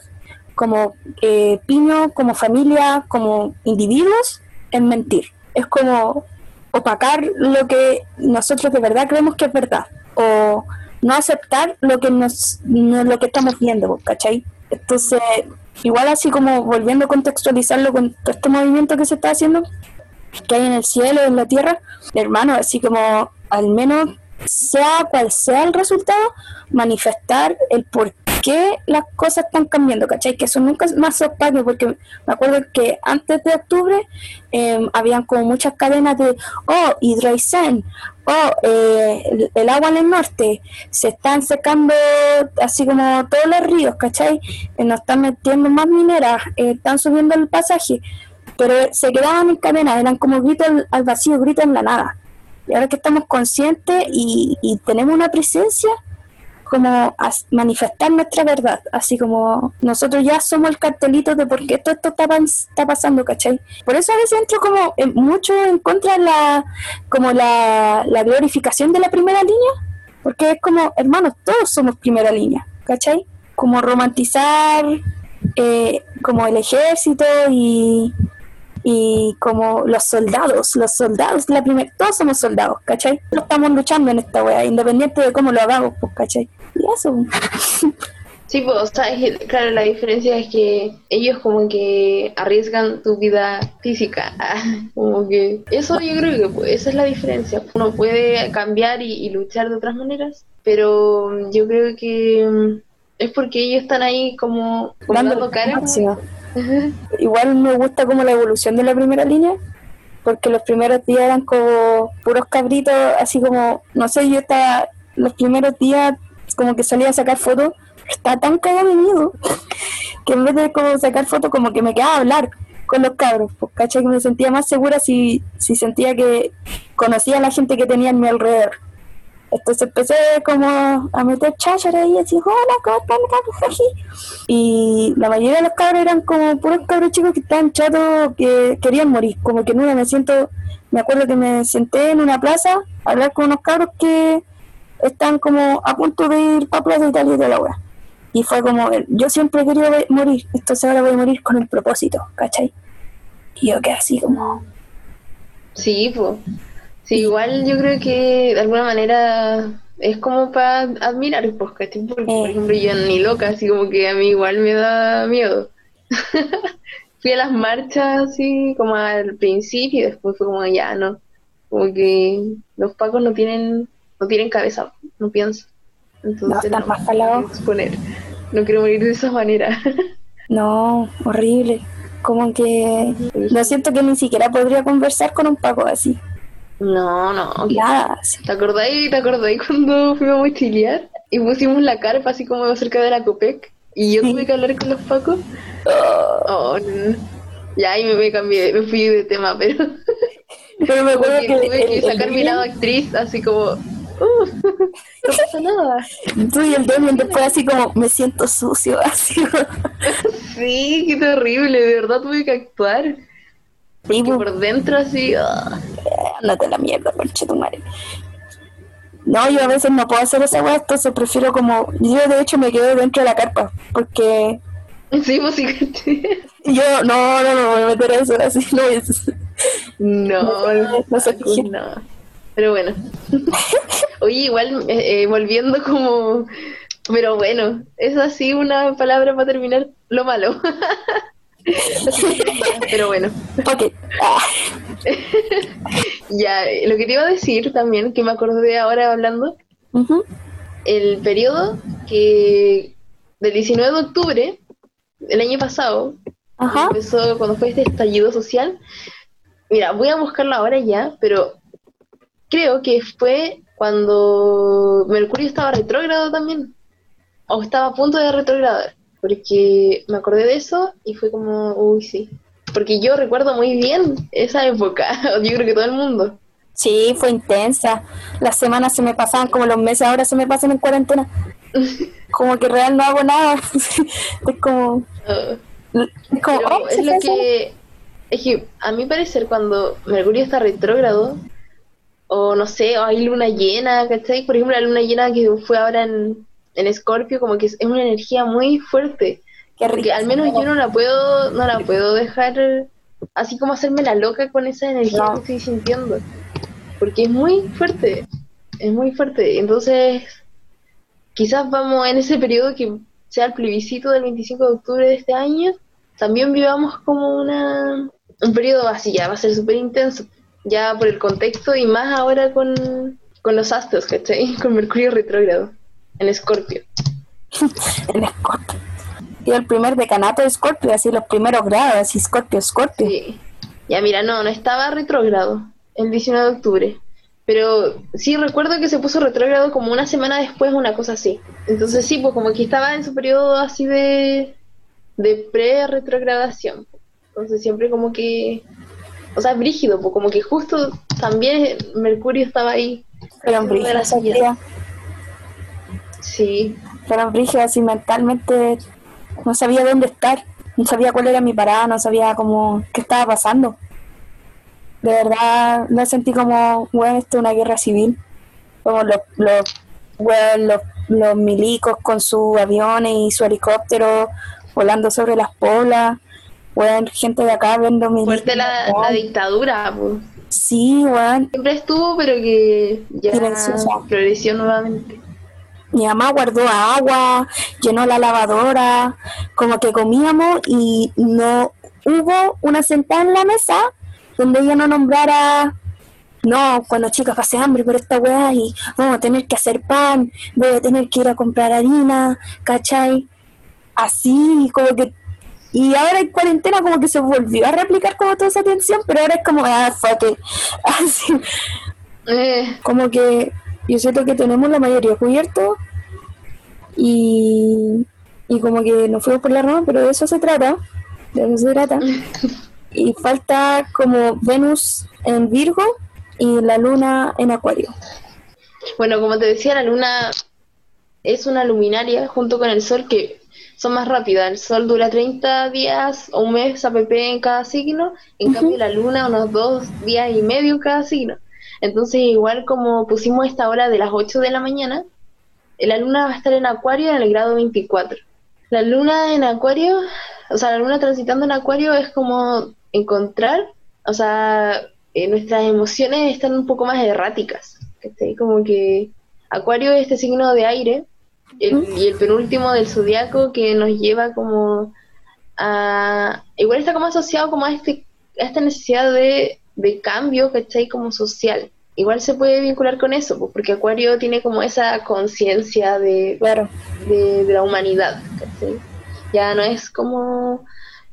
como eh, piño, como familia, como individuos, es mentir. Es como opacar lo que nosotros de verdad creemos que es verdad o no aceptar lo que nos lo que estamos viendo, ¿cachai? Entonces, igual así como volviendo a contextualizarlo con todo este movimiento que se está haciendo, que hay en el cielo, en la tierra, hermano, así como al menos sea cual sea el resultado, manifestar el por qué las cosas están cambiando, ¿cachai? Que eso nunca más opaco, porque me acuerdo que antes de octubre eh, habían como muchas cadenas de, oh, hidroisen, oh, eh, el, agua en el norte, se están secando así como todos los ríos, ¿cachai? Eh, nos están metiendo más mineras, eh, están subiendo el pasaje, pero se quedaban en cadenas, eran como gritos al, vacío, gritos en la nada. Y ahora que estamos conscientes y tenemos una presencia, como manifestar nuestra verdad, así como nosotros ya somos el cartelito de por qué todo esto está, pasando, ¿cachai? Por eso a veces entro como mucho en contra de la, como la, glorificación de la primera línea, porque es como, hermanos, todos somos primera línea, ¿cachai? Como romantizar eh, como el ejército y, y como los soldados, los soldados, la primera, todos somos soldados, ¿cachai? No estamos luchando en esta wea, independiente de cómo lo hagamos, pues, ¿cachai? Y eso. Sí, pues, o sea, claro, la diferencia es que ellos como que arriesgan su vida física, como que eso yo creo que pues, esa es la diferencia. Uno puede cambiar y, luchar de otras maneras, pero yo creo que mm, es porque ellos están ahí como dando cara. Igual me gusta como la evolución de la primera línea, porque los primeros días eran como puros cabritos, así como, no sé, yo estaba, los primeros días como que salía a sacar fotos, está tan cagado de miedo, que en vez de como sacar fotos, como que me quedaba a hablar con los cabros, pues caché que me sentía más segura si, si sentía que conocía a la gente que tenía en mi alrededor. Entonces empecé como a meter cháchara y así, hola, ¿cómo están? Y la mayoría de los cabros eran como puros cabros chicos que estaban chatos, que querían morir. Como que nunca me siento, me acuerdo que me senté en una plaza a hablar con unos cabros que están como a punto de ir para Plaza Italia de la hora. Y fue como, yo siempre querido morir, entonces ahora voy a morir con el propósito, ¿cachai? Y yo quedé así como... Sí, pues Sí, igual yo creo que de alguna manera es como para admirar, pues, Porque, por ejemplo, yo ni loca, así como que a mí igual me da miedo. Fui a las marchas así como al principio y después fue como ya, no. Como que los pacos no tienen no tienen cabeza, no pienso. Entonces, no, están más calados. Exponer. No quiero morir de esa manera. no, horrible. Como que no siento que ni siquiera podría conversar con un paco así. No, no. Ya. ¿Te acordáis, ¿Te acordáis cuando fuimos a mochilear y pusimos la carpa así como cerca de la Copec? Y yo tuve que hablar con los pacos. Oh, no. Ya ahí me, cambié, me fui de tema, pero. Pero me acuerdo que. Tuve que sacar mi lado actriz, así como. Uh, no pasa nada. Tú y el Demian después así como, me siento sucio, así. sí, qué terrible, de verdad tuve que actuar. Porque pues. por dentro así. Oh. Andate la mierda, conche tu madre. No, yo a veces no puedo hacer esa weá, entonces prefiero como. Yo de hecho me quedo dentro de la carpa, porque. Sí, pues sí, Yo, no, no, no, voy a meter eso así, no es. No, no, no, sé no. Pero bueno. Oye, igual, eh, eh, volviendo como. Pero bueno, es así una palabra para terminar lo malo. Pero bueno. Ok. ya, lo que te iba a decir también, que me acordé ahora hablando, el periodo que del 19 de octubre del año pasado, empezó cuando fue este estallido social. Mira, voy a buscarlo ahora ya, pero creo que fue cuando Mercurio estaba retrógrado también, o estaba a punto de retrogradar porque me acordé de eso y fue como, uy, sí. Porque yo recuerdo muy bien esa época, yo creo que todo el mundo. Sí, fue intensa. Las semanas se me pasaban como los meses ahora se me pasan en cuarentena. como que real no hago nada. es como... es como... Oh, es lo que... Es que a mi parecer cuando Mercurio está retrógrado, o no sé, o hay luna llena, ¿cachai? Por ejemplo, la luna llena que fue ahora en, en Scorpio como que es, una energía muy fuerte. que al menos yo no la puedo, no la puedo dejar así como hacerme la loca con esa energía que estoy sintiendo. Porque es muy fuerte, es muy fuerte. Entonces, quizás vamos en ese periodo que sea el plebiscito del 25 de octubre de este año, también vivamos como una un periodo así, ya va a ser súper intenso, ya por el contexto y más ahora con, con los astros, ¿cachai? Con Mercurio retrógrado. En Scorpio. en Scorpio. Y el primer decanato de Scorpio, así los primeros grados, así Scorpio, Scorpio. Sí. Ya mira, no, no estaba retrógrado el 19 de octubre. Pero sí recuerdo que se puso retrógrado como una semana después, una cosa así. Entonces sí, pues como que estaba en su periodo así de, de pre-retrogradación. Entonces siempre como que, o sea, brígido, pues como que justo también Mercurio estaba ahí. Pero en brígido, Sí. Fueron brígidas y mentalmente no sabía dónde estar, no sabía cuál era mi parada, no sabía cómo, qué estaba pasando. De verdad, lo sentí como, bueno, esto es una guerra civil. Como los, los, los, los milicos con sus aviones y su helicóptero volando sobre las polas. Weón, gente de acá viendo mi. Fuerte la, la dictadura, pues. Sí, weón. Siempre estuvo, pero que ya floreció nuevamente. Mi mamá guardó agua, llenó la lavadora, como que comíamos y no hubo una sentada en la mesa donde ella no nombrara, no, cuando chicas pasé hambre por esta weá y vamos a tener que hacer pan, voy a tener que ir a comprar harina, ¿cachai? Así, como que... Y ahora en cuarentena como que se volvió a replicar como toda esa tensión, pero ahora es como, ah, fuck it. Así, Eh, como que yo siento que tenemos la mayoría cubierto y, y como que nos fuimos por la rama, pero de eso se trata, de eso se trata. Y falta como Venus en Virgo y la luna en Acuario. bueno, como te decía, la luna es una luminaria junto con el sol que son más rápidas. El sol dura 30 días o un mes app en cada signo, en cambio la luna unos dos días y medio cada signo. Entonces, igual como pusimos esta hora de las 8 de la mañana, eh, la luna va a estar en Acuario en el grado 24. La luna en Acuario, o sea, la luna transitando en Acuario es como encontrar, o sea, eh, nuestras emociones están un poco más erráticas. ¿cachai? Como que Acuario es este signo de aire el- y el penúltimo del zodiaco que nos lleva como a... Igual está como asociado como a, este, a esta necesidad de, de cambio, ¿cachai? Como social. Igual se puede vincular con eso, pues, porque Acuario tiene como esa conciencia de, Claro, de, de la humanidad. ¿cachai? Ya no es como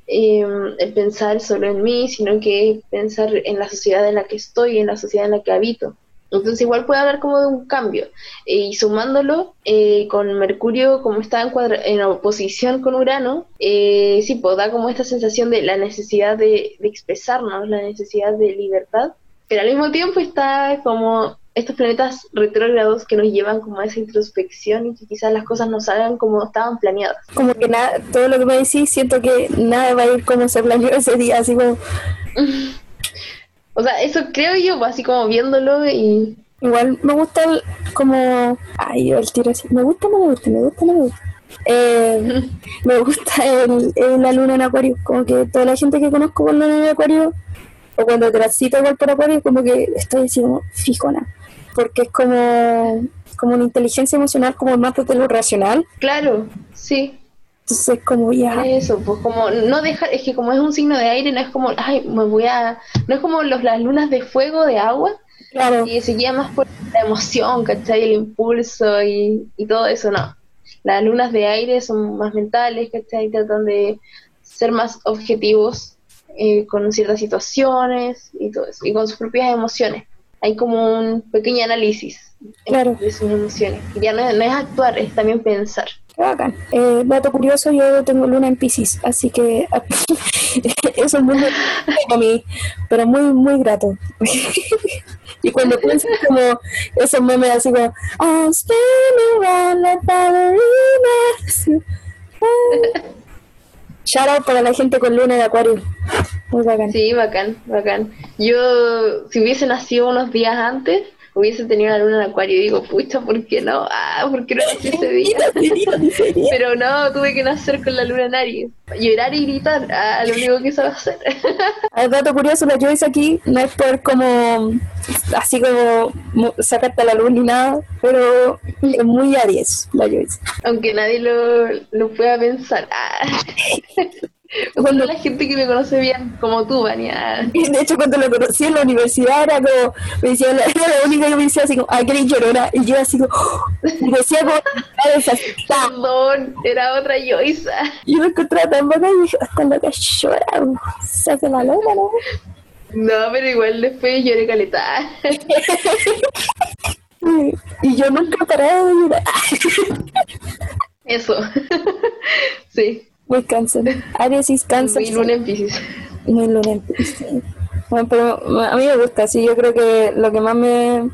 eh, el pensar solo en mí, sino que pensar en la sociedad en la que estoy, en la sociedad en la que habito. Entonces igual puede hablar como de un cambio. Y sumándolo eh, con Mercurio como está en, cuadra- en oposición con Urano, eh, sí, pues da como esta sensación de la necesidad de, de expresarnos, la necesidad de libertad, pero al mismo tiempo está como estos planetas retrógrados que nos llevan como a esa introspección y que quizás las cosas no salgan como estaban planeadas. como que nada, todo lo que me decís, siento que nada va a ir como se planeó ese día, así como, O sea, eso creo yo, pues, así como viéndolo y... igual me gusta el- como, ay, el tiro así, me gusta, no me gusta, me gusta, no me gusta. Eh, me gusta el, el- la luna en acuario, como que toda la gente que conozco con luna en acuario, o cuando transito igual por acuario, como que estoy así como fijona, porque es como, como una inteligencia emocional como más desde lo racional, Claro, sí. Entonces como ya, Eso, pues como no dejar, es que como es un signo de aire, no es como, ay, me voy a... No es como los, las lunas de fuego, de agua, claro, y se guía más por la emoción, ¿cachai? El impulso y, y todo eso, no. Las lunas de aire son más mentales, ¿cachai? Tratan de ser más objetivos eh, con ciertas situaciones y todo eso, y con sus propias emociones. Hay como un pequeño análisis Claro. de sus emociones. Ya no, es- no es actuar, es también pensar. Qué bacán. Eh, dato curioso, yo tengo luna en Pisces, así que eso es muy para mí, pero muy, muy grato. y cuando pienso como esos memes así como I'm spinning around like ballerina. Shout out para la gente con luna de acuario. Muy bacán. Sí, bacán, bacán. Yo, si hubiese nacido unos días antes, hubiese tenido la luna en acuario y digo, pucha, ¿por qué no? Ah, ¿por qué no nací ese día? Pero no, tuve que nacer con la luna en Aries. Llorar y gritar, ah, lo único que sabe hacer. El dato curioso, la Joyce aquí no es por como así como mo- sacarte a la luz ni nada, pero es muy Aries la Joyce. Aunque nadie lo, lo pueda pensar. Ah. Solo la gente que me conoce bien, como tú, Vania. Y de hecho cuando lo conocí en la universidad era como, me decía, la, era la única que me decía así como, ay, querés llorona, y yo así como, y decía como, "Ah, esa está". Perdón, era otra Joyce. Y yo me encontraba tan bacán y dije, hasta la que llora, se hace la loma, ¿no? No, pero igual después lloré caleta. Y yo nunca he parado de llorar. Eso. sí. Muy cáncer. Aries y cáncer. Mi luna en Pisces. Muy lunar. sí. Bueno, pero a mí me gusta, sí, yo creo que lo que más me,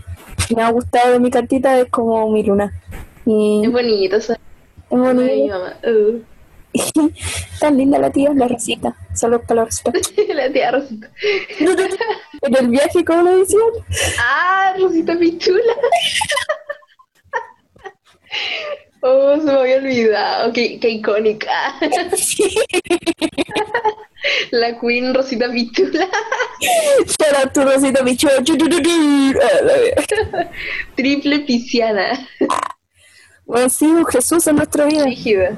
me ha gustado de mi cartita es como mi luna. Y Es bonito, eso. es bonito. mi mamá. Uh. Tan linda la tía, la Rosita. Solo para los La tía Rosita. En el viaje, como lo decían. Ah, Rosita Pichula. Oh, se me había olvidado. Qué, qué icónica. La Queen Rosita Pichula. Para tu Rosita Pichu. chu, chu, chu, chu. La wea. Triple pisciana. Bueno, sí, un Jesús en nuestra vida. Rígida.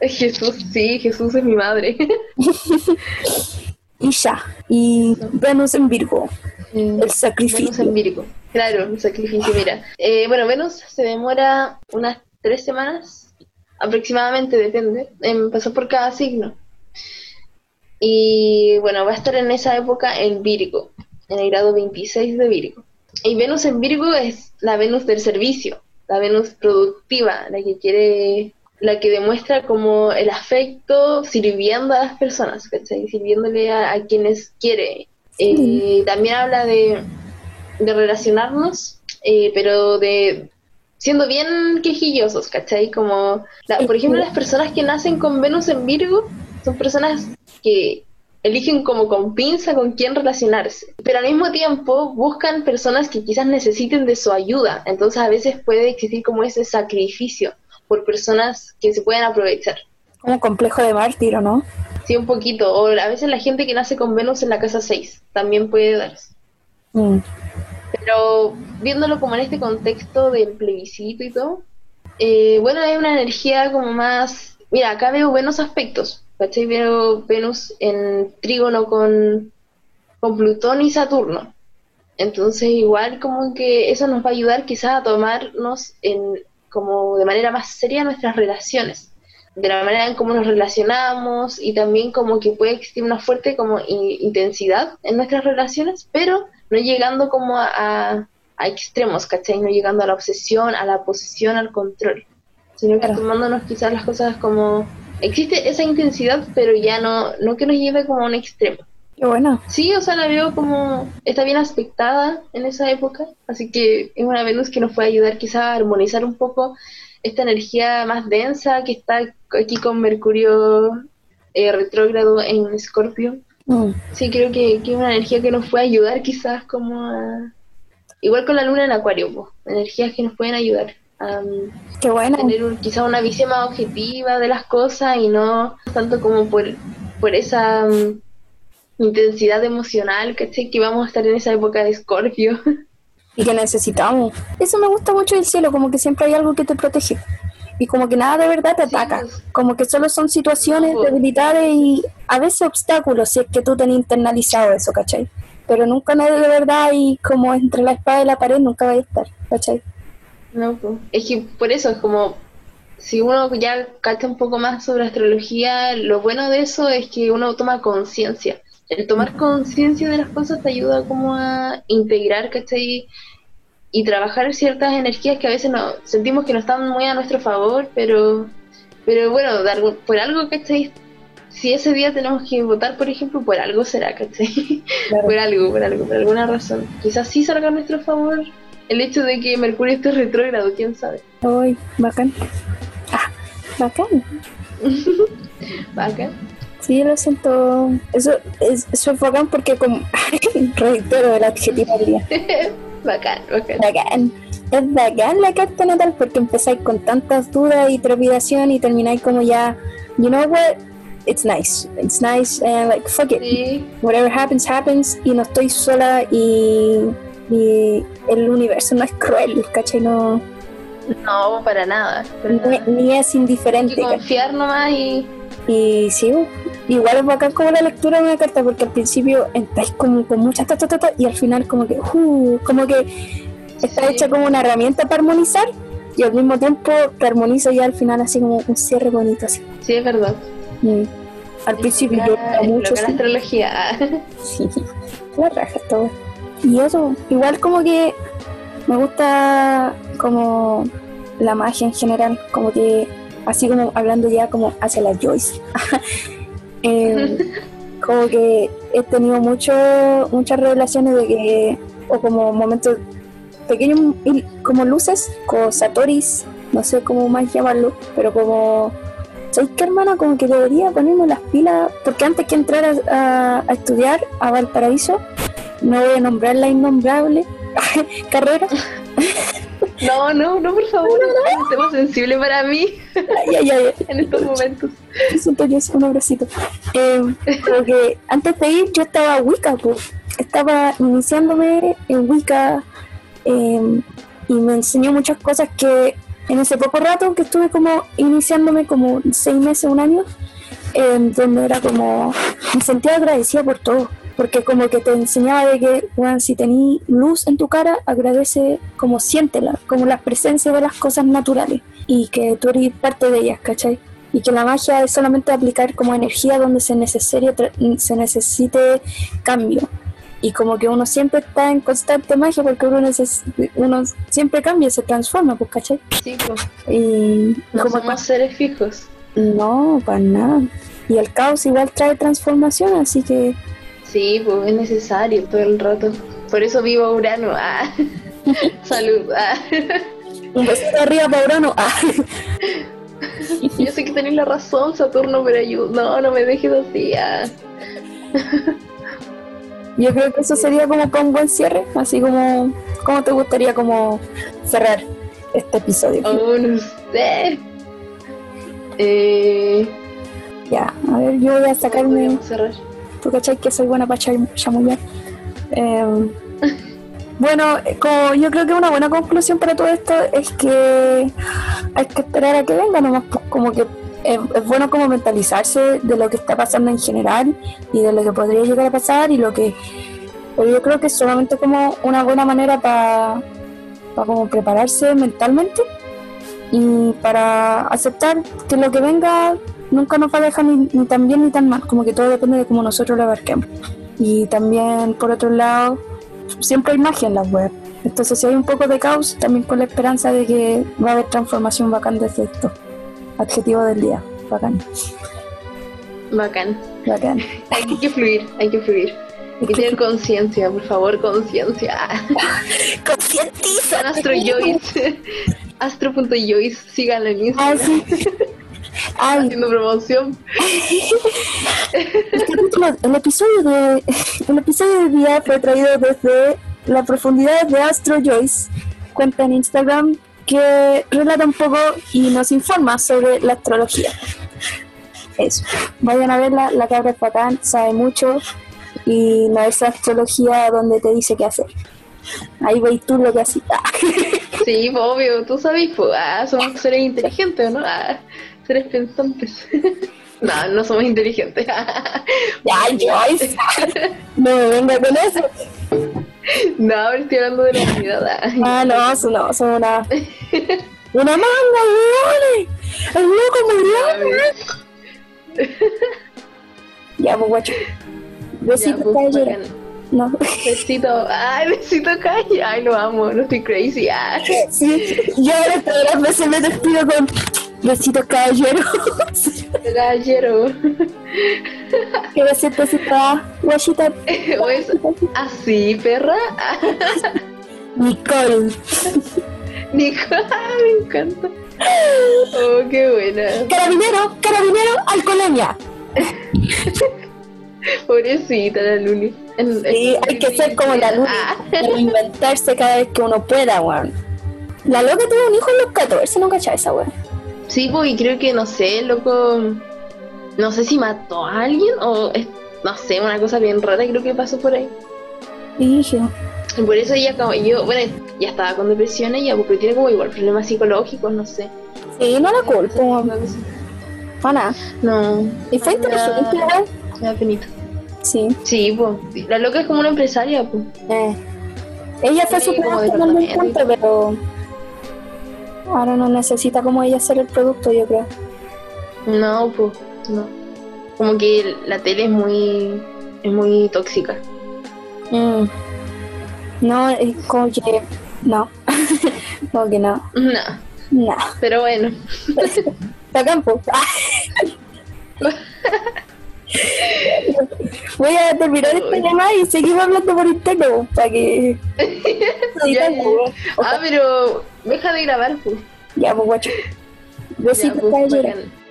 Jesús, sí, Jesús es mi madre. Y ya. Y Venus en Virgo. El Venus sacrificio. en Virgo. Claro, un sacrificio, mira. Eh, bueno, Venus se demora unas tres semanas, aproximadamente, depende, en pasar por cada signo. Y bueno, va a estar en esa época en Virgo, en el grado 26 de Virgo. Y Venus en Virgo es la Venus del servicio, la Venus productiva, la que quiere, la que demuestra como el afecto sirviendo a las personas, ¿cachai? Sirviéndole a, a quienes quiere. Eh, también habla de, de relacionarnos, eh, pero de siendo bien quejillosos, ¿cachai? Como, la- por ejemplo, las personas que nacen con Venus en Virgo son personas que eligen como con pinza con quién relacionarse, pero al mismo tiempo buscan personas que quizás necesiten de su ayuda, entonces a veces puede existir como ese sacrificio por personas que se pueden aprovechar. Como complejo de mártir, ¿o no? Sí, un poquito, o a veces la gente que nace con Venus en la casa 6 también puede darse. Mm. Pero viéndolo como en este contexto del plebiscito y todo, eh, bueno, hay una energía como más... Mira, acá veo buenos aspectos, ¿cachai? Veo Venus en trígono con, con Plutón y Saturno. Entonces igual como que eso nos va a ayudar quizás a tomarnos en, como de manera más seria nuestras relaciones, de la manera en cómo nos relacionamos y también como que puede existir una fuerte como intensidad en nuestras relaciones, pero no llegando como a, a- a extremos, ¿cachai? No llegando a la obsesión, a la posesión, al control, sino que Claro. tomándonos quizás las cosas como... Existe esa intensidad, pero ya no, no que nos lleve como a un extremo. Qué bueno. Sí, o sea, la veo como está bien aspectada en esa época, así que es una Venus que nos puede ayudar quizá a armonizar un poco esta energía más densa que está aquí con Mercurio eh, retrógrado en Escorpio. Mm. Sí, creo que, que una energía que nos puede ayudar quizás como a... Igual con la luna en Acuario, po, energías que nos pueden ayudar a um, Qué bueno. tener un- quizá una visión más objetiva de las cosas y no tanto como por, por esa mm, intensidad emocional, ¿cachai? Que vamos a estar en esa época de Escorpio. Y que necesitamos. Eso me gusta mucho del cielo, como que siempre hay algo que te protege. Y como que nada de verdad te Sí, ataca. pues. Como que solo son situaciones No, pues. debilitadas y a veces obstáculos si es que tú tenés internalizado eso, ¿cachai? Pero nunca nada de verdad y como entre la espada y la pared nunca va a estar, ¿cachai? No, pues. Es que por eso es como, si uno ya cacha un poco más sobre astrología, lo bueno de eso es que uno toma conciencia. El tomar conciencia de las cosas te ayuda como a integrar, ¿cachai? Y trabajar ciertas energías que a veces no, sentimos que no están muy a nuestro favor, pero, pero bueno, dar, por algo, ¿cachai? Si ese día tenemos que votar, por ejemplo, por algo será, ¿cachai? por algo, por algo, por alguna razón. Quizás sí salga a nuestro favor el hecho de que Mercurio esté retrógrado, quién sabe. Ay, bacán. Ah, bacán. Vaca. Sí, lo siento. Eso es, eso es bacán porque como... reitero el adjetivo del día. Bacán, bacán. Bacán. Es bacán la carta natal porque empezáis con tantas dudas y trepidación y termináis como ya, you know what, it's nice, it's nice and like fuck it, Sí, whatever happens happens y no estoy sola y, y el universo no es cruel, ¿cachai? No, no, para nada. para ni, nada. ni es Hay indiferente, que ¿cachai? confiar nomás y. Y sí, igual es bacán como la lectura de una carta porque al principio entráis como con muchas ta, ta, y al final como que, uh, como que está Sí. hecha como una herramienta para armonizar y al mismo tiempo te armoniza ya al final así como un cierre bonito así. Sí, es verdad. Mm. Al principio yo mucho la astrología. sí, la raja todo. Y eso, igual como que me gusta como la magia en general, como que así como hablando ya como hacia la Joyce. Eh, como que he tenido mucho, muchas revelaciones de que, o como momentos pequeños como luces con Satoris no sé cómo más llamarlo, pero como, ¿sabes qué hermana? Como que debería ponerme las pilas, porque antes que entrar a, a- a estudiar a Valparaíso, no voy a nombrar la innombrable carrera. No, no, no, por favor. Es un tema sensible para mí Ay, ay, ay, en estos momentos. siento que es un abracito. Eh, como que antes de ir yo estaba Wicca, pues. estaba iniciándome en Wicca eh, y me enseñó muchas cosas que en ese poco rato que estuve como iniciándome como seis meses, un año, eh, donde era como, me sentía agradecida por todo. Porque como que te enseñaba de que, bueno, si tenés luz en tu cara, agradece como siéntela, como la presencia de las cosas naturales y que tú eres parte de ellas, ¿cachai? y que la magia es solamente aplicar como energía donde se necesite, se necesite cambio. Y como que uno siempre está en constante magia porque uno, uno siempre cambia, se transforma, pues, ¿cachai? Sí, pues. Y No como somos seres fijos. no, para nada. Y el caos igual trae transformación, así que Sí, pues es necesario todo el rato. Por eso vivo Urano. Ah. Salud. Ah. un besito arriba para Urano. Ah. Yo sé que tenéis la razón, Saturno, pero ayuda. No, no me dejes así. Ah. Yo creo que eso sería como un buen cierre, así como, ¿cómo te gustaría como cerrar este episodio? Oh, no sé. Eh, Ya, a ver, yo voy a sacarme... cerrar. ¿Tú cachai que soy buena para chamullar? Eh, bueno, eh, como yo creo que una buena conclusión para todo esto es que hay que esperar a que venga nomás, pues, como que es, es bueno como mentalizarse de lo que está pasando en general y de lo que podría llegar a pasar y lo que... Pero yo creo que es solamente como una buena manera para como prepararse mentalmente y para aceptar que lo que venga nunca nos va a dejar ni, ni tan bien ni tan mal, como que todo depende de cómo nosotros lo abarquemos. Y también, por otro lado, siempre hay magia en las web. Entonces, si hay un poco de caos, también con la esperanza de que va a haber transformación bacán desde esto. Adjetivo del día, bacán, Bacán. bacán. Hay que fluir, hay que fluir. Hay que tener conciencia, por favor, conciencia. Concientiza. Astro Joyce. Astro.joyce, síganlo en Ah, Instagram. sí. Ay, Haciendo promoción. el, capítulo- el episodio de el episodio del día fue traído desde la profundidad de Astro Joyce, cuenta en Instagram que relata un poco y nos informa sobre la astrología. Eso. Vayan a verla, la cabra es bacán, sabe mucho y no es astrología donde te dice qué hacer. Ahí veis tú lo que haces. Sí, pues, obvio, tú sabes, pues, ah, somos seres inteligentes, ¿no? Ah, seres pensantes. No, no somos inteligentes. Ya, Joyce. No me venga con eso. No, estoy hablando de la humanidad. ah. No, eso no, son una. Una manga, weones. El loco murió. Ya, pues guacho. Caballero. bacán. No. Besito, ay, besito, calle. Ay, lo amo, no estoy crazy. Sí, yo ahora todas las veces me despido con besitos, caballero. Gallero. que besitos, besitos, guachita. O es así, perra. Nicole. Nico, ah, me encanta. Oh, qué buena. Carabinero, carabinero, alcoholemia. Pobrecita la Luli. Sí, hay que ser como la luna. Ah. Reinventarse cada vez que uno pueda, weón. La loca tuvo un hijo en los 14, no cachai esa weón. Sí, pues, y creo que, no sé, loco, no sé si mató a alguien o, es- no sé, una cosa bien rara creo que pasó por ahí. Dije. Y por eso ella, como, yo, bueno, ya estaba con depresión ella, porque tiene como igual problemas psicológicos, no sé. Sí, no la culpo, Pana. No, Y fue inteligente, weón. me da penita. Sí. Sí, pues, la loca es como una empresaria, pues. Eh. Ella fue Sí, su como producto en algún departamento. punto, pero ahora no necesita como ella ser el producto, yo creo. No, pues, no. Como que la tele es muy, es muy tóxica. Mm. No, es como que no. como que no. No, No. pero bueno. Bacán, po. Voy a terminar este tema y seguimos hablando por interno, para que... Ah, pero deja de grabar, pues. Ya, pues guacho. Besitos, pues, caballero.